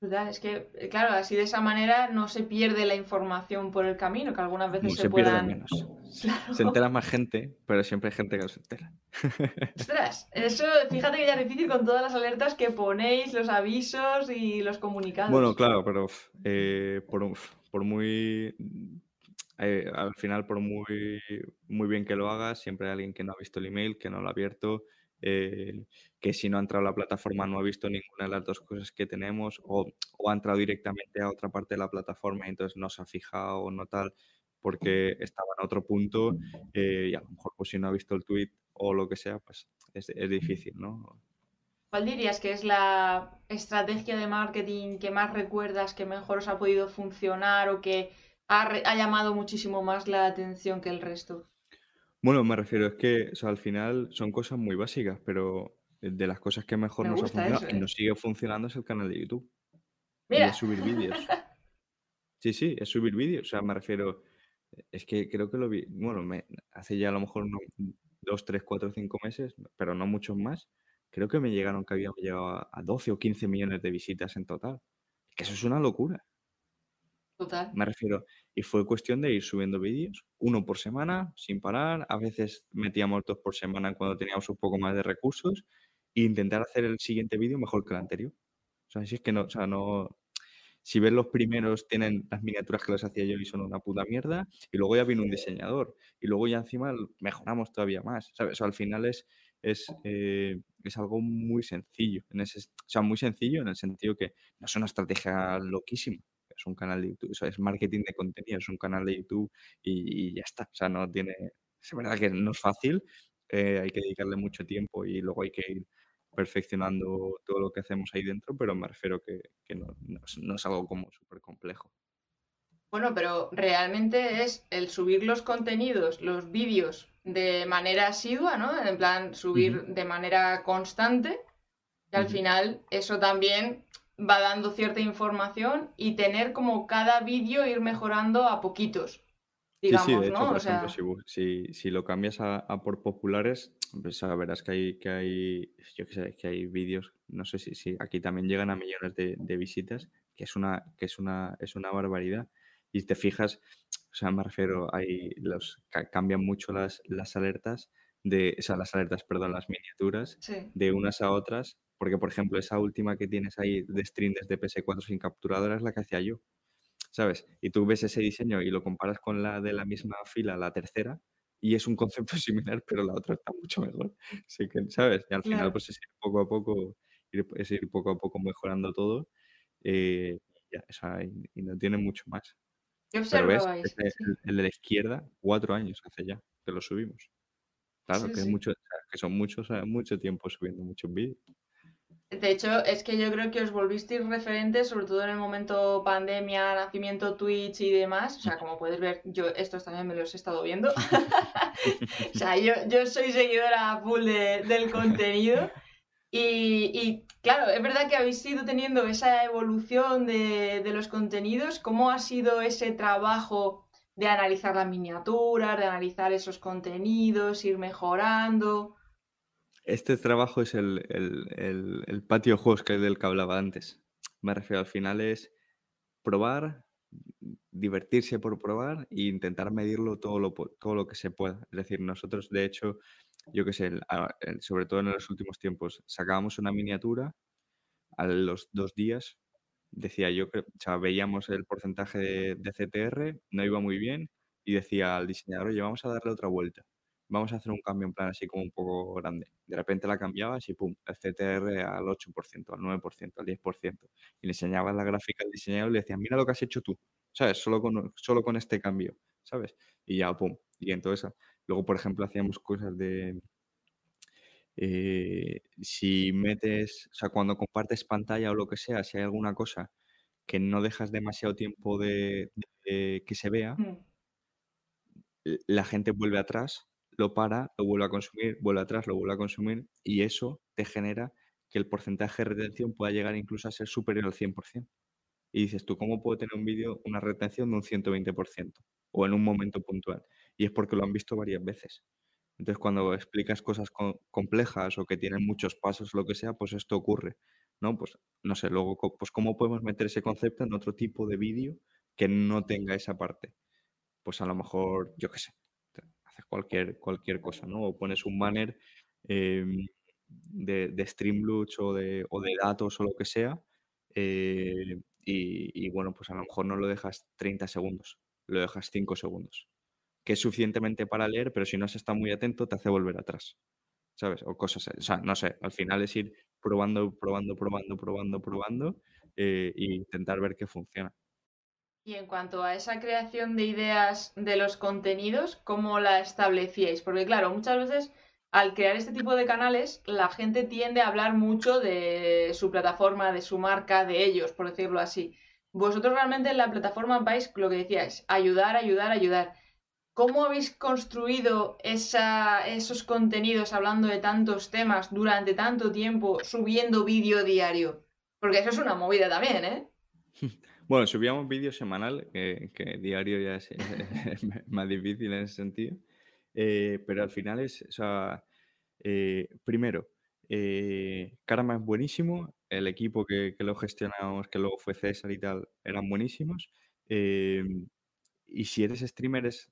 Es que, eh, claro, así de esa manera no se pierde la información por el camino, que algunas veces se, se puedan... menos. Se entera más gente, pero siempre hay gente que no se entera. Ostras, eso, fíjate que ya es difícil con todas las alertas que ponéis, los avisos y los comunicados. Bueno, claro, pero eh, por, por, muy... Eh, al final, por muy, muy bien que lo hagas, siempre hay alguien que no ha visto el email, que no lo ha abierto, eh, que si no ha entrado a la plataforma no ha visto ninguna de las dos cosas que tenemos o, ha entrado directamente a otra parte de la plataforma y entonces no se ha fijado o no tal porque estaba en otro punto eh, y a lo mejor pues si no ha visto el tweet o lo que sea, pues es, difícil, ¿no? ¿Cuál dirías que es la estrategia de marketing que más recuerdas, que mejor os ha podido funcionar o que ha llamado muchísimo más la atención que el resto? Bueno, me refiero, es que al final son cosas muy básicas, pero de las cosas que mejor nos ha funcionado y ¿eh? nos sigue funcionando es el canal de YouTube. Y es subir vídeos. Sí, sí, es subir vídeos. O sea, me refiero, es que creo que lo vi, bueno, me, hace ya a lo mejor dos, tres, cuatro, cinco meses, pero no muchos más. Creo que me llegaron que habíamos llegado a, a 12 o 15 millones de visitas en total. Que eso es una locura. Me refiero, y fue cuestión de ir subiendo vídeos, uno por semana, sin parar. A veces metíamos dos por semana cuando teníamos un poco más de recursos e intentar hacer el siguiente vídeo mejor que el anterior. O sea, si es que no, o sea, no. Si ves los primeros, tienen las miniaturas que las hacía yo y son una puta mierda, y luego ya vino un diseñador, y luego ya encima mejoramos todavía más, ¿sabes? O al final es, es, eh, es algo muy sencillo, en ese, o sea, muy sencillo en el sentido que no es una estrategia loquísima, es un canal de YouTube, es marketing de contenido, es un canal de YouTube y, ya está. O sea, no tiene, es verdad que no es fácil, eh, hay que dedicarle mucho tiempo y luego hay que ir perfeccionando todo lo que hacemos ahí dentro, pero me refiero que, no, es, algo como súper complejo. Bueno, pero realmente es el subir los contenidos, los vídeos de manera asidua, ¿no? En plan, subir de manera constante. Y al final eso también va dando cierta información y tener como cada vídeo ir mejorando a poquitos. Digamos, sí, sí, de hecho, por ejemplo, si, si, lo cambias a, por populares, pues verás que hay, que hay, yo que sé, que hay vídeos, no sé si, si aquí también llegan a millones de, visitas, que es una, que es una, es una barbaridad. Y te fijas, o sea, me refiero, hay los cambian mucho las, las alertas de, o sea, las alertas, perdón, las miniaturas de unas a otras porque, por ejemplo, esa última que tienes ahí de stream desde PS4 sin capturadora es la que hacía yo. ¿Sabes? Y tú ves ese diseño y lo comparas con la de la misma fila, la tercera, y es un concepto similar, pero la otra está mucho mejor. Así que, ¿sabes? Y al final, pues es ir poco a poco, es ir poco a poco mejorando todo. Eh, y, no tiene mucho más. pero ves, el, de la izquierda, cuatro años hace ya que lo subimos. Claro, que, mucho, que son muchos, mucho tiempo subiendo muchos vídeos. De hecho, es que yo creo que os volvisteis referentes, sobre todo en el momento pandemia, nacimiento Twitch y demás. O sea, como puedes ver, yo estos también me los he estado viendo. o sea, yo, yo soy seguidora full del contenido. Y, claro, es verdad que habéis ido teniendo esa evolución de, de los contenidos. ¿Cómo ha sido ese trabajo de analizar las miniaturas, de analizar esos contenidos, ir mejorando? Este trabajo es el, el, patio juegos que del que hablaba antes. Me refiero, al final es probar, divertirse por probar e intentar medirlo todo lo, todo lo que se pueda. Es decir, nosotros, de hecho, yo qué sé, sobre todo en los últimos tiempos, sacábamos una miniatura a los dos días, decía yo que, o sea, veíamos el porcentaje de, de CTR, no iba muy bien, y decía al diseñador, oye, vamos a darle otra vuelta. Vamos a hacer un cambio en plan así como un poco grande. De repente la cambiabas y pum, el CTR al 8%, al 9%, al 10%. Y le enseñabas la gráfica al diseñador y le decías, mira lo que has hecho tú, ¿sabes? Solo con, solo con este cambio, ¿sabes? Y ya, pum. Y entonces, luego, por ejemplo, hacíamos cosas de, eh, si metes, o sea, cuando compartes pantalla o lo que sea, si hay alguna cosa que no dejas demasiado tiempo de, de que se vea, Mm. la gente vuelve atrás, lo para, lo vuelve a consumir, vuelve atrás, lo vuelve a consumir, y eso te genera que el porcentaje de retención pueda llegar incluso a ser superior al 100%. Y dices tú, ¿cómo puedo tener un vídeo una retención de un 120%? O en un momento puntual. Y es porque lo han visto varias veces. Entonces, cuando explicas cosas co- complejas o que tienen muchos pasos lo que sea, pues esto ocurre, ¿no? Pues, no sé, luego, pues ¿cómo podemos meter ese concepto en otro tipo de vídeo que no tenga esa parte? Pues a lo mejor, yo qué sé, cualquier, cualquier cosa, ¿no? O pones un banner em, de, de o de, o de datos o lo que sea, eh, y, y bueno, pues a lo mejor no lo dejas 30 segundos, lo dejas 5 segundos que es suficientemente para leer, pero si no se está muy atento, te hace volver atrás, ¿sabes? O cosas, o sea, no sé, al final es ir probando, probando, probando, probando, probando eh, e intentar ver qué funciona. Y en cuanto a esa creación de ideas de los contenidos, ¿cómo la establecíais? Porque claro, muchas veces al crear este tipo de canales, la gente tiende a hablar mucho de su plataforma, de su marca, de ellos, por decirlo así. Vosotros realmente en la plataforma vais, lo que decíais, ayudar, ayudar, ayudar. ¿Cómo habéis construido esa- esos contenidos hablando de tantos temas durante tanto tiempo, subiendo vídeo diario? Porque eso es una movida también, ¿eh? Bueno, subíamos vídeo semanal, que, que diario ya es, es más difícil en ese sentido, eh, pero al final es, o sea, eh, primero, eh, Karma es buenísimo, el equipo que, que lo gestionamos, que luego fue César y tal, eran buenísimos, eh, y si eres streamer es,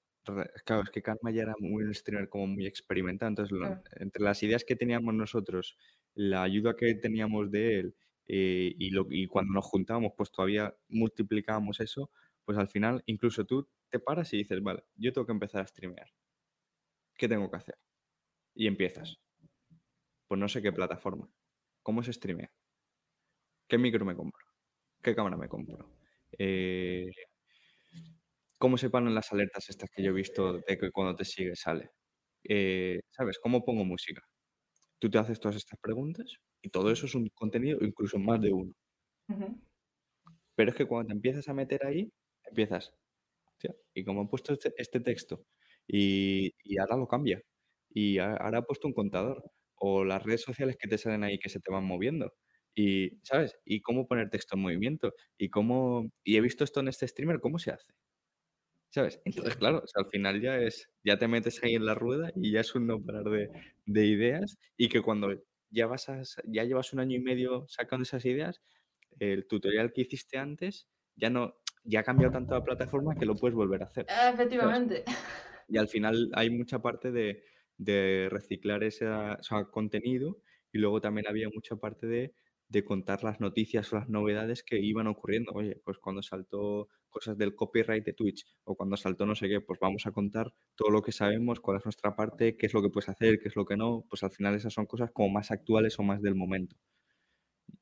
claro, es que Karma ya era muy un streamer como muy experimentado, entonces lo- entre las ideas que teníamos nosotros, la ayuda que teníamos de él, eh, y, cuando nos juntábamos, pues todavía multiplicábamos eso, pues al final incluso tú te paras y dices, vale, yo tengo que empezar a streamear. ¿Qué tengo que hacer? Y empiezas. Pues no sé qué plataforma. ¿Cómo se streamea? ¿Qué micro me compro? ¿Qué cámara me compro? Eh, ¿Cómo se ponen las alertas estas que yo he visto de que cuando te sigue sale? Eh, ¿Sabes? ¿Cómo pongo música? Tú te haces todas estas preguntas y todo eso es un contenido, incluso más de uno. Pero es que cuando te empiezas a meter ahí, empiezas, "Hostia, y como he puesto este, este texto y, y ahora lo cambia, y a- ahora ha puesto un contador, o las redes sociales que te salen ahí que se te van moviendo, y, ¿sabes? Y cómo poner texto en movimiento, y cómo, y he visto esto en este streamer, ¿cómo se hace? ¿Sabes? Entonces, claro, o sea, al final ya es, ya te metes ahí en la rueda y ya es un no parar de, de ideas y que cuando ya vas a, ya llevas un año y medio sacando esas ideas, el tutorial que hiciste antes ya no, ya ha cambiado tanto la plataforma que lo puedes volver a hacer. Ah, ¿sabes? Efectivamente. Y al final hay mucha parte de, de reciclar ese o sea, contenido y luego también había mucha parte de, de contar las noticias o las novedades que iban ocurriendo. Oye, pues cuando saltó cosas del copyright de Twitch o cuando saltó no sé qué, pues vamos a contar todo lo que sabemos, cuál es nuestra parte, qué es lo que puedes hacer, qué es lo que no. Pues al final esas son cosas como más actuales o más del momento.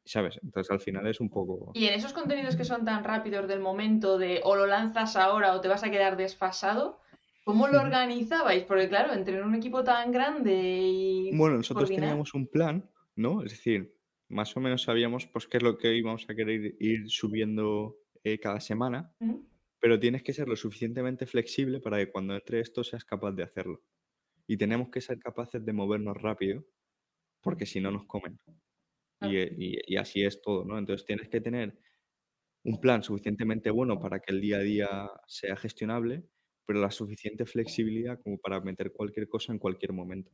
¿Sabes? Entonces al final es un poco... Y en esos contenidos que son tan rápidos del momento de o lo lanzas ahora o te vas a quedar desfasado, ¿cómo lo organizabais? Porque claro, entre un equipo tan grande y Bueno, nosotros coordinar. teníamos un plan, ¿no? Es decir, más o menos sabíamos pues qué es lo que íbamos a querer ir subiendo eh, cada semana, pero tienes que ser lo suficientemente flexible para que cuando entre esto seas capaz de hacerlo. Y tenemos que ser capaces de movernos rápido, porque si no nos comen. Claro. Y, y- y así es todo, ¿no? Entonces tienes que tener un plan suficientemente bueno para que el día a día sea gestionable, pero la suficiente flexibilidad como para meter cualquier cosa en cualquier momento.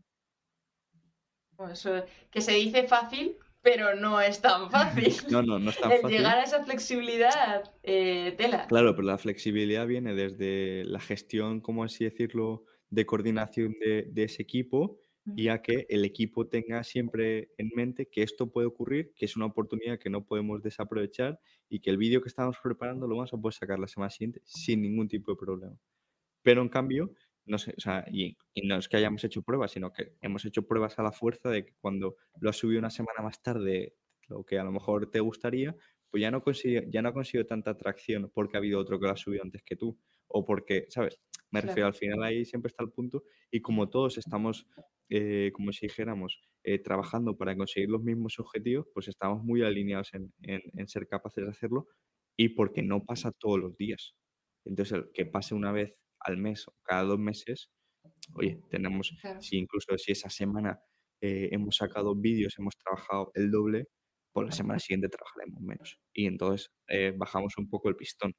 Que se dice fácil, pero no es tan fácil. no, no, no es tan El fácil. llegar a esa flexibilidad, eh, tela. Claro, pero la flexibilidad viene desde la gestión, como así decirlo, de coordinación de, de ese equipo y a que el equipo tenga siempre en mente que esto puede ocurrir, que es una oportunidad que no podemos desaprovechar y que el vídeo que estamos preparando lo vamos a poder sacar la semana siguiente sin ningún tipo de problema. Pero en cambio, no sé, o sea, y, y no es que hayamos hecho pruebas, sino que hemos hecho pruebas a la fuerza de que cuando lo has subido una semana más tarde, lo que a lo mejor te gustaría, pues ya no consigue, ya no ha conseguido tanta atracción porque ha habido otro que lo ha subido antes que tú. O porque, ¿sabes? Me Claro. refiero al final ahí siempre está el punto. Y como todos estamos, eh, como si dijéramos, eh, trabajando para conseguir los mismos objetivos, pues estamos muy alineados en, en- en ser capaces de hacerlo y porque no pasa todos los días. Entonces, el que pase una vez al mes o cada dos meses, oye, tenemos, Claro. si incluso si esa semana eh, hemos sacado vídeos, hemos trabajado el doble, por la semana siguiente trabajaremos menos. Y entonces eh, bajamos un poco el pistón.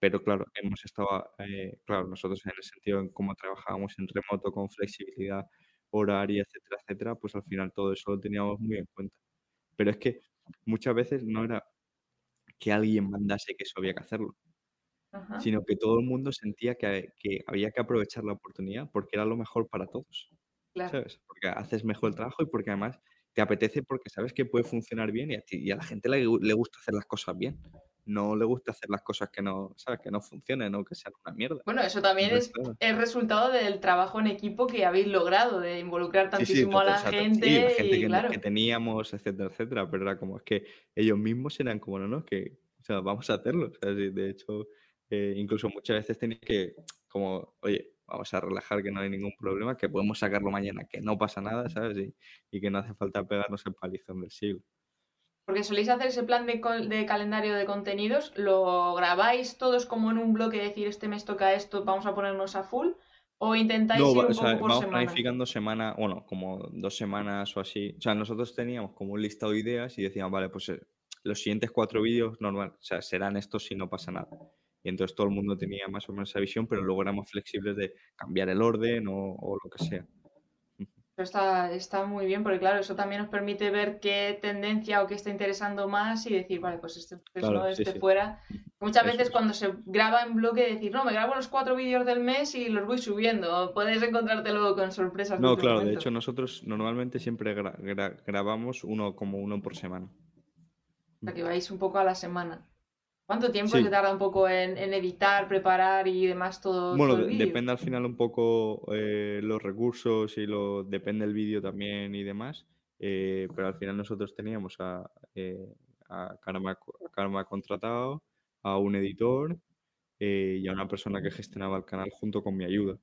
Pero claro, hemos estado, eh, claro, nosotros en el sentido en cómo trabajábamos en remoto con flexibilidad horaria, etcétera, etcétera, pues al final todo eso lo teníamos muy en cuenta. Pero es que muchas veces no era que alguien mandase que eso había que hacerlo, Ajá. sino que todo el mundo sentía que, que había que aprovechar la oportunidad porque era lo mejor para todos, Claro. ¿sabes? Porque haces mejor el trabajo y porque además te apetece porque sabes que puede funcionar bien y a, ti- y a la gente le, le gusta hacer las cosas bien. No le gusta hacer las cosas que no, ¿sabes? Que no funcionen o que sean una mierda. Bueno, eso también es el resultado del trabajo en equipo que habéis logrado, de involucrar Sí, sí, tantísimo a la o sea, gente. sí, la gente y que, claro, que teníamos, etcétera, etcétera, pero era como es que ellos mismos eran como, no, no, que, o sea, vamos a hacerlo. O sea, sí, de hecho, eh, incluso muchas veces tenía que, como, oye, vamos a relajar que no hay ningún problema, que podemos sacarlo mañana, que no pasa nada, ¿sabes? Y, y que no hace falta pegarnos el palizón del siglo. porque soléis hacer ese plan de, calendario de contenidos, ¿lo grabáis todos como en un bloque, decir este mes toca esto, vamos a ponernos a full? ¿O intentáis No, ir un o sea, poco por vamos semana? planificando semana, bueno, como dos semanas o así. O sea, nosotros teníamos como un listado de ideas y decíamos, vale, pues eh, los siguientes cuatro vídeos normal, o sea, serán estos si no pasa nada. Y entonces todo el mundo tenía más o menos esa visión, pero luego éramos flexibles de cambiar el orden o, o lo que sea. Está, está muy bien, porque claro, eso también nos permite ver qué tendencia o qué está interesando más y decir, vale, pues este, pues Claro, no, este sí. fuera. Muchas Eso veces es. cuando se graba en bloque, decir, no, me grabo los cuatro vídeos del mes y los voy subiendo. Puedes encontrarte luego con sorpresas. No, claro, de hecho nosotros normalmente siempre gra- gra- grabamos uno como uno por semana. O sea, que vais un poco a la semana. ¿Cuánto tiempo Sí. se tarda un poco en, en editar, preparar y demás todo, Bueno, todo el depende al final un poco eh, los recursos y lo depende el vídeo también y demás, eh, pero al final nosotros teníamos a, eh, a Karma, a Karma contratado, a un editor eh, y a una persona que gestionaba el canal junto con mi ayuda,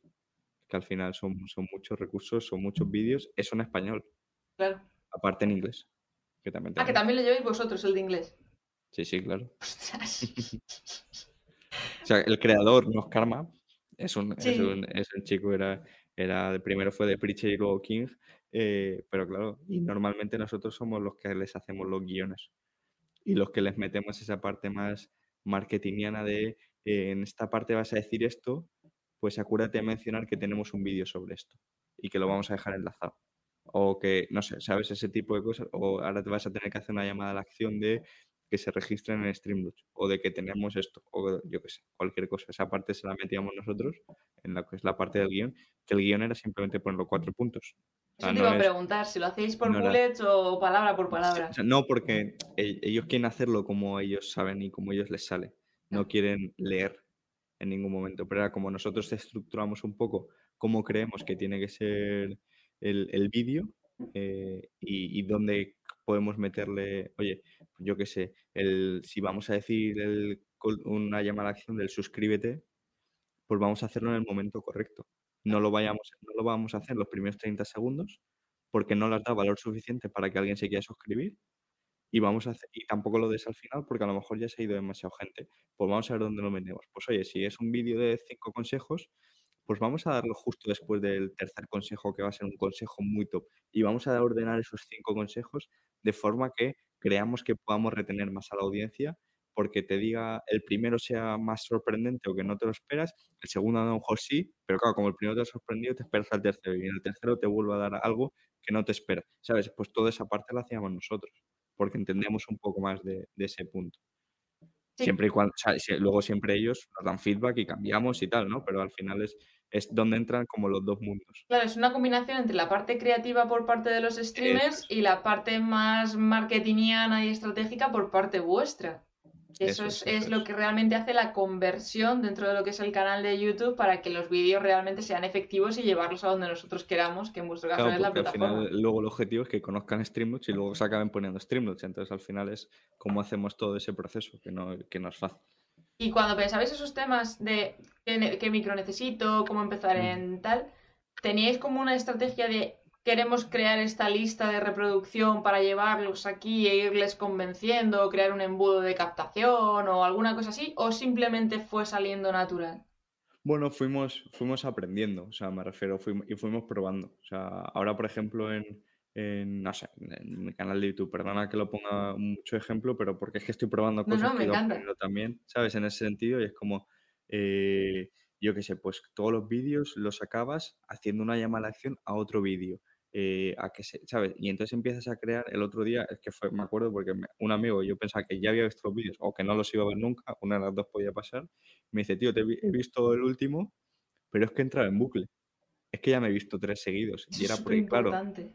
que al final son, son muchos recursos, son muchos vídeos, eso en español, Claro. aparte en inglés, que también Ah, que también lo lleváis vosotros, el de inglés. Sí, sí, claro. O sea, el creador no es Karma, es un, es un, es un chico, era, era, de primero fue de Preacher y luego King, eh, pero claro, y normalmente nosotros somos los que les hacemos los guiones y los que les metemos esa parte más marketingiana de eh, en esta parte vas a decir esto, pues acuérdate de mencionar que tenemos un vídeo sobre esto y que lo vamos a dejar enlazado. O que, no sé, ¿sabes? Ese tipo de cosas. O ahora te vas a tener que hacer una llamada a la acción de que se registren en Streamlabs o de que tenemos esto, o yo qué sé, cualquier cosa. Esa parte se la metíamos nosotros en la que es la parte del guion, que el guion era simplemente poner los cuatro puntos. Eso te no iba a es- preguntar, si lo hacéis por no era- bullets o palabra por palabra. no porque ellos quieren hacerlo como ellos saben y como ellos les sale. No quieren leer en ningún momento. Pero era como nosotros estructuramos un poco cómo creemos que tiene que ser el, el vídeo eh, y, y dónde podemos meterle, oye, yo qué sé, el, si vamos a decir el una llamada a la acción del suscríbete, pues vamos a hacerlo en el momento correcto. No lo, vayamos, no lo vamos a hacer los primeros 30 segundos porque no les da valor suficiente para que alguien se quiera suscribir y vamos a hacer, y tampoco lo des al final porque a lo mejor ya se ha ido demasiado gente. Pues vamos a ver dónde lo metemos. Pues oye, si es un vídeo de cinco consejos, pues vamos a darlo justo después del tercer consejo, que va a ser un consejo muy top. Y vamos a ordenar esos cinco consejos de forma que creamos que podamos retener más a la audiencia porque te diga el primero sea más sorprendente o que no te lo esperas, el segundo a lo mejor sí, pero claro, como el primero te ha sorprendido, te esperas al tercero y en el tercero te vuelve a dar algo que no te espera, ¿sabes? Pues toda esa parte la hacíamos nosotros, porque entendemos un poco más de, ese punto. Siempre y cuando, luego siempre ellos nos dan feedback y cambiamos y tal, ¿no? Pero al final es, es donde entran como los dos mundos. Claro, es una combinación entre la parte creativa por parte de los streamers y la parte más marketingiana y estratégica por parte vuestra. Eso, es, lo que realmente hace la conversión dentro de lo que es el canal de YouTube para que los vídeos realmente sean efectivos y llevarlos a donde nosotros queramos, que en vuestro caso es la plataforma. Al final, luego el objetivo es que conozcan Streamlabs y luego se acaben poniendo Streamlabs. Entonces, al final es cómo hacemos todo ese proceso, que no, que no es fácil. Y cuando pensabais esos temas de qué, micro necesito, cómo empezar en tal, ¿teníais como una estrategia de queremos crear esta lista de reproducción para llevarlos aquí e irles convenciendo, o crear un embudo de captación o alguna cosa así, o simplemente fue saliendo natural? Bueno, fuimos, fuimos aprendiendo, o sea, me refiero, fuimos, y fuimos probando. O sea, ahora, por ejemplo, en, en, no sé, en mi canal de YouTube. Perdona que lo ponga mucho ejemplo, pero porque es que estoy probando cosas que también, ¿sabes? En ese sentido, y es como, eh, yo qué sé, pues todos los vídeos los acabas haciendo una llamada a acción a otro vídeo. Eh, a que se, ¿sabes? Y entonces empiezas a crear, el otro día, es que fue, me acuerdo porque un amigo, yo pensaba que ya había visto los vídeos o que no los iba a ver nunca, una de las dos podía pasar, me dice, tío, te he visto el último, pero es que entraba en bucle. Es que ya me he visto tres seguidos. y era porque, claro, eh,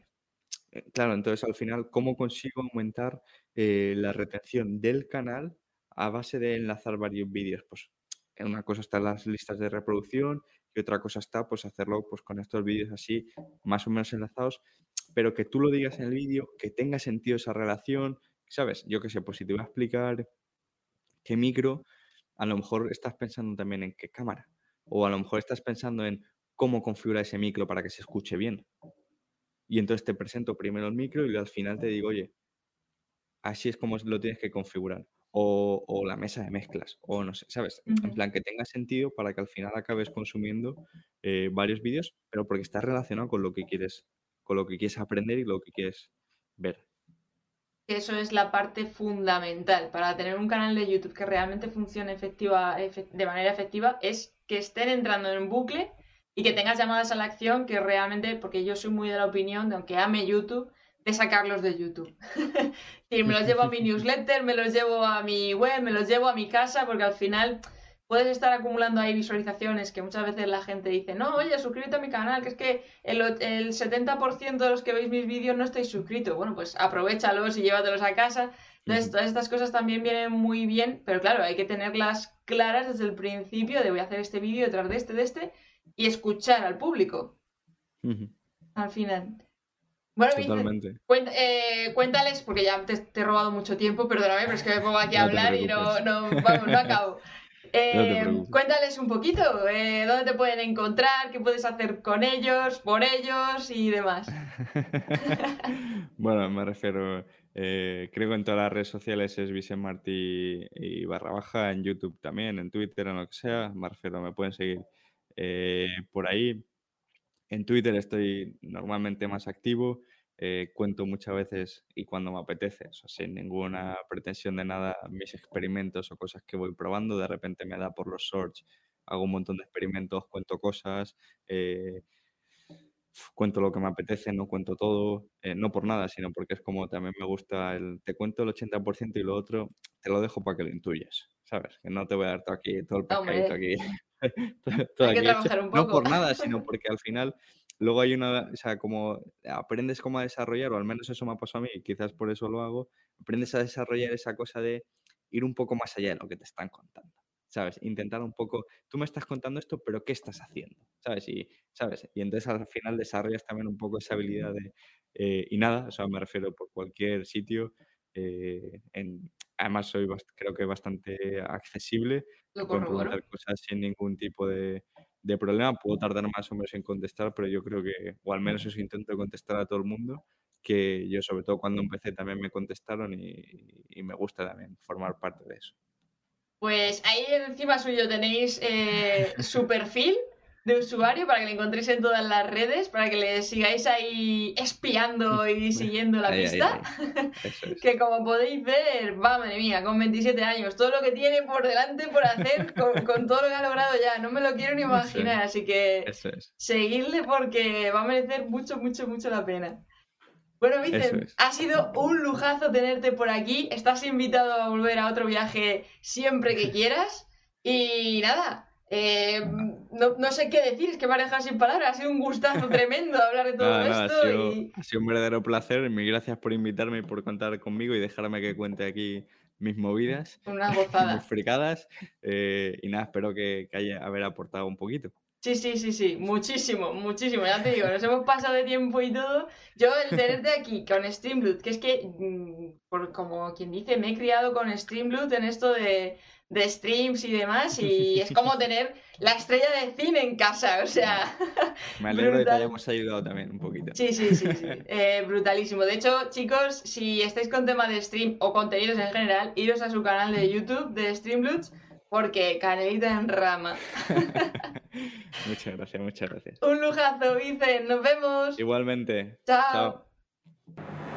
claro, entonces al final, ¿cómo consigo aumentar eh, la retención del canal a base de enlazar varios vídeos? Pues una cosa está las listas de reproducción y otra cosa está pues hacerlo pues con estos vídeos así más o menos enlazados, pero que tú lo digas en el vídeo, que tenga sentido esa relación, ¿sabes? Yo qué sé, pues si te voy a explicar qué micro, a lo mejor estás pensando también en qué cámara o a lo mejor estás pensando en cómo configurar ese micro para que se escuche bien y entonces te presento primero el micro y al final te digo, oye, así es como lo tienes que configurar. O, la mesa de mezclas, o no sé, ¿sabes? En plan, que tenga sentido para que al final acabes consumiendo eh, varios vídeos, pero porque está relacionado con lo que quieres, con lo que quieres aprender y lo que quieres ver. Eso es la parte fundamental para tener un canal de YouTube que realmente funcione efectiva, de manera efectiva, es que estén entrando en un bucle y que tengas llamadas a la acción que realmente, porque yo soy muy de la opinión de aunque ame YouTube, de sacarlos de YouTube. y me los llevo a mi newsletter, me los llevo a mi web, me los llevo a mi casa, porque al final puedes estar acumulando ahí visualizaciones que muchas veces la gente dice, no, oye, suscríbete a mi canal, que es que el, el 70% de los que veis mis vídeos no estáis suscritos. Bueno, pues aprovechalos y llévatelos a casa. Entonces, todas estas cosas también vienen muy bien, pero claro, hay que tenerlas claras desde el principio de voy a hacer este vídeo detrás de este, de este, y escuchar al público. Al final. Bueno, Totalmente. Eh, cuéntales, porque ya te, he robado mucho tiempo, perdóname, pero es que me pongo aquí a hablar y no, no, vamos, no acabo. Eh, cuéntales un poquito, eh, dónde te pueden encontrar, qué puedes hacer con ellos, por ellos y demás. bueno, me refiero, creo que en todas las redes sociales es Vicente Martí y barra baja, en YouTube también, en Twitter, en lo que sea, me refiero, me pueden seguir eh, por ahí, en Twitter estoy normalmente más activo, eh, cuento muchas veces y cuando me apetece, sin ninguna pretensión de nada, mis experimentos o cosas que voy probando, de repente me da por los shorts, hago un montón de experimentos, cuento cosas, eh, cuento lo que me apetece, no cuento todo, no por nada, sino porque es como también me gusta el, te cuento el 80% y lo otro te lo dejo para que lo intuyas, ¿sabes? Que no te voy a dar todo aquí, todo el pescadito aquí. No por nada, sino porque al final luego hay una, o sea, como aprendes cómo a desarrollar, o al menos eso me ha pasado a mí, y quizás por eso lo hago, aprendes a desarrollar esa cosa de ir un poco más allá de lo que te están contando. ¿Sabes? Intentar un poco, tú me estás contando esto, pero ¿qué estás haciendo? ¿Sabes? Y, ¿sabes? y entonces al final desarrollas también un poco esa habilidad de, eh, y nada, o sea, me refiero por cualquier sitio, eh, en, además soy creo que bastante accesible, puedo preguntar cosas sin ningún tipo de, problema, puedo tardar más o menos en contestar, pero yo creo que, o al menos eso intento contestar a todo el mundo, que yo sobre todo cuando empecé también me contestaron y, me gusta también formar parte de eso. Pues ahí encima suyo tenéis eh, su perfil, de usuario para que le encontréis en todas las redes, para que le sigáis ahí espiando y siguiendo la Ahí, ahí, pista. ahí. Eso es. Que como podéis ver, va, madre mía, con 27 años, todo lo que tiene por delante por hacer con, con todo lo que ha logrado ya, no me lo quiero ni imaginar, así que es. seguirle porque va a merecer mucho, mucho, mucho la pena. Bueno, Eso Vicen, es. ha sido un lujazo tenerte por aquí. Estás invitado a volver a otro viaje siempre que quieras. Y nada, eh, no, no sé qué decir, es que me has dejado sin palabras. Ha sido un gustazo tremendo hablar de todo esto. ha, sido, y... ha sido un verdadero placer. Mil gracias por invitarme y por contar conmigo y dejarme que cuente aquí mis movidas, Una mis gozada. fricadas. eh, y nada, espero que, que haya haber aportado un poquito. Sí, sí, sí, sí, muchísimo, muchísimo, ya te digo, nos hemos pasado de tiempo y todo. Yo el tenerte aquí con Streamblood, que es que, mm, por, como quien dice, me he criado con Streamblood en esto de, de streams y demás, y es como tener la estrella de cine en casa, o sea, Me alegro de que te hayamos ayudado también un poquito. sí, sí, sí, sí, eh, brutalísimo. De hecho, chicos, si estáis con tema de stream o contenidos en general, iros a su canal de YouTube de Streamblood, porque canelita en rama. muchas gracias, muchas gracias. Un lujazo, Vicen, nos vemos. Igualmente. Chao. Chao.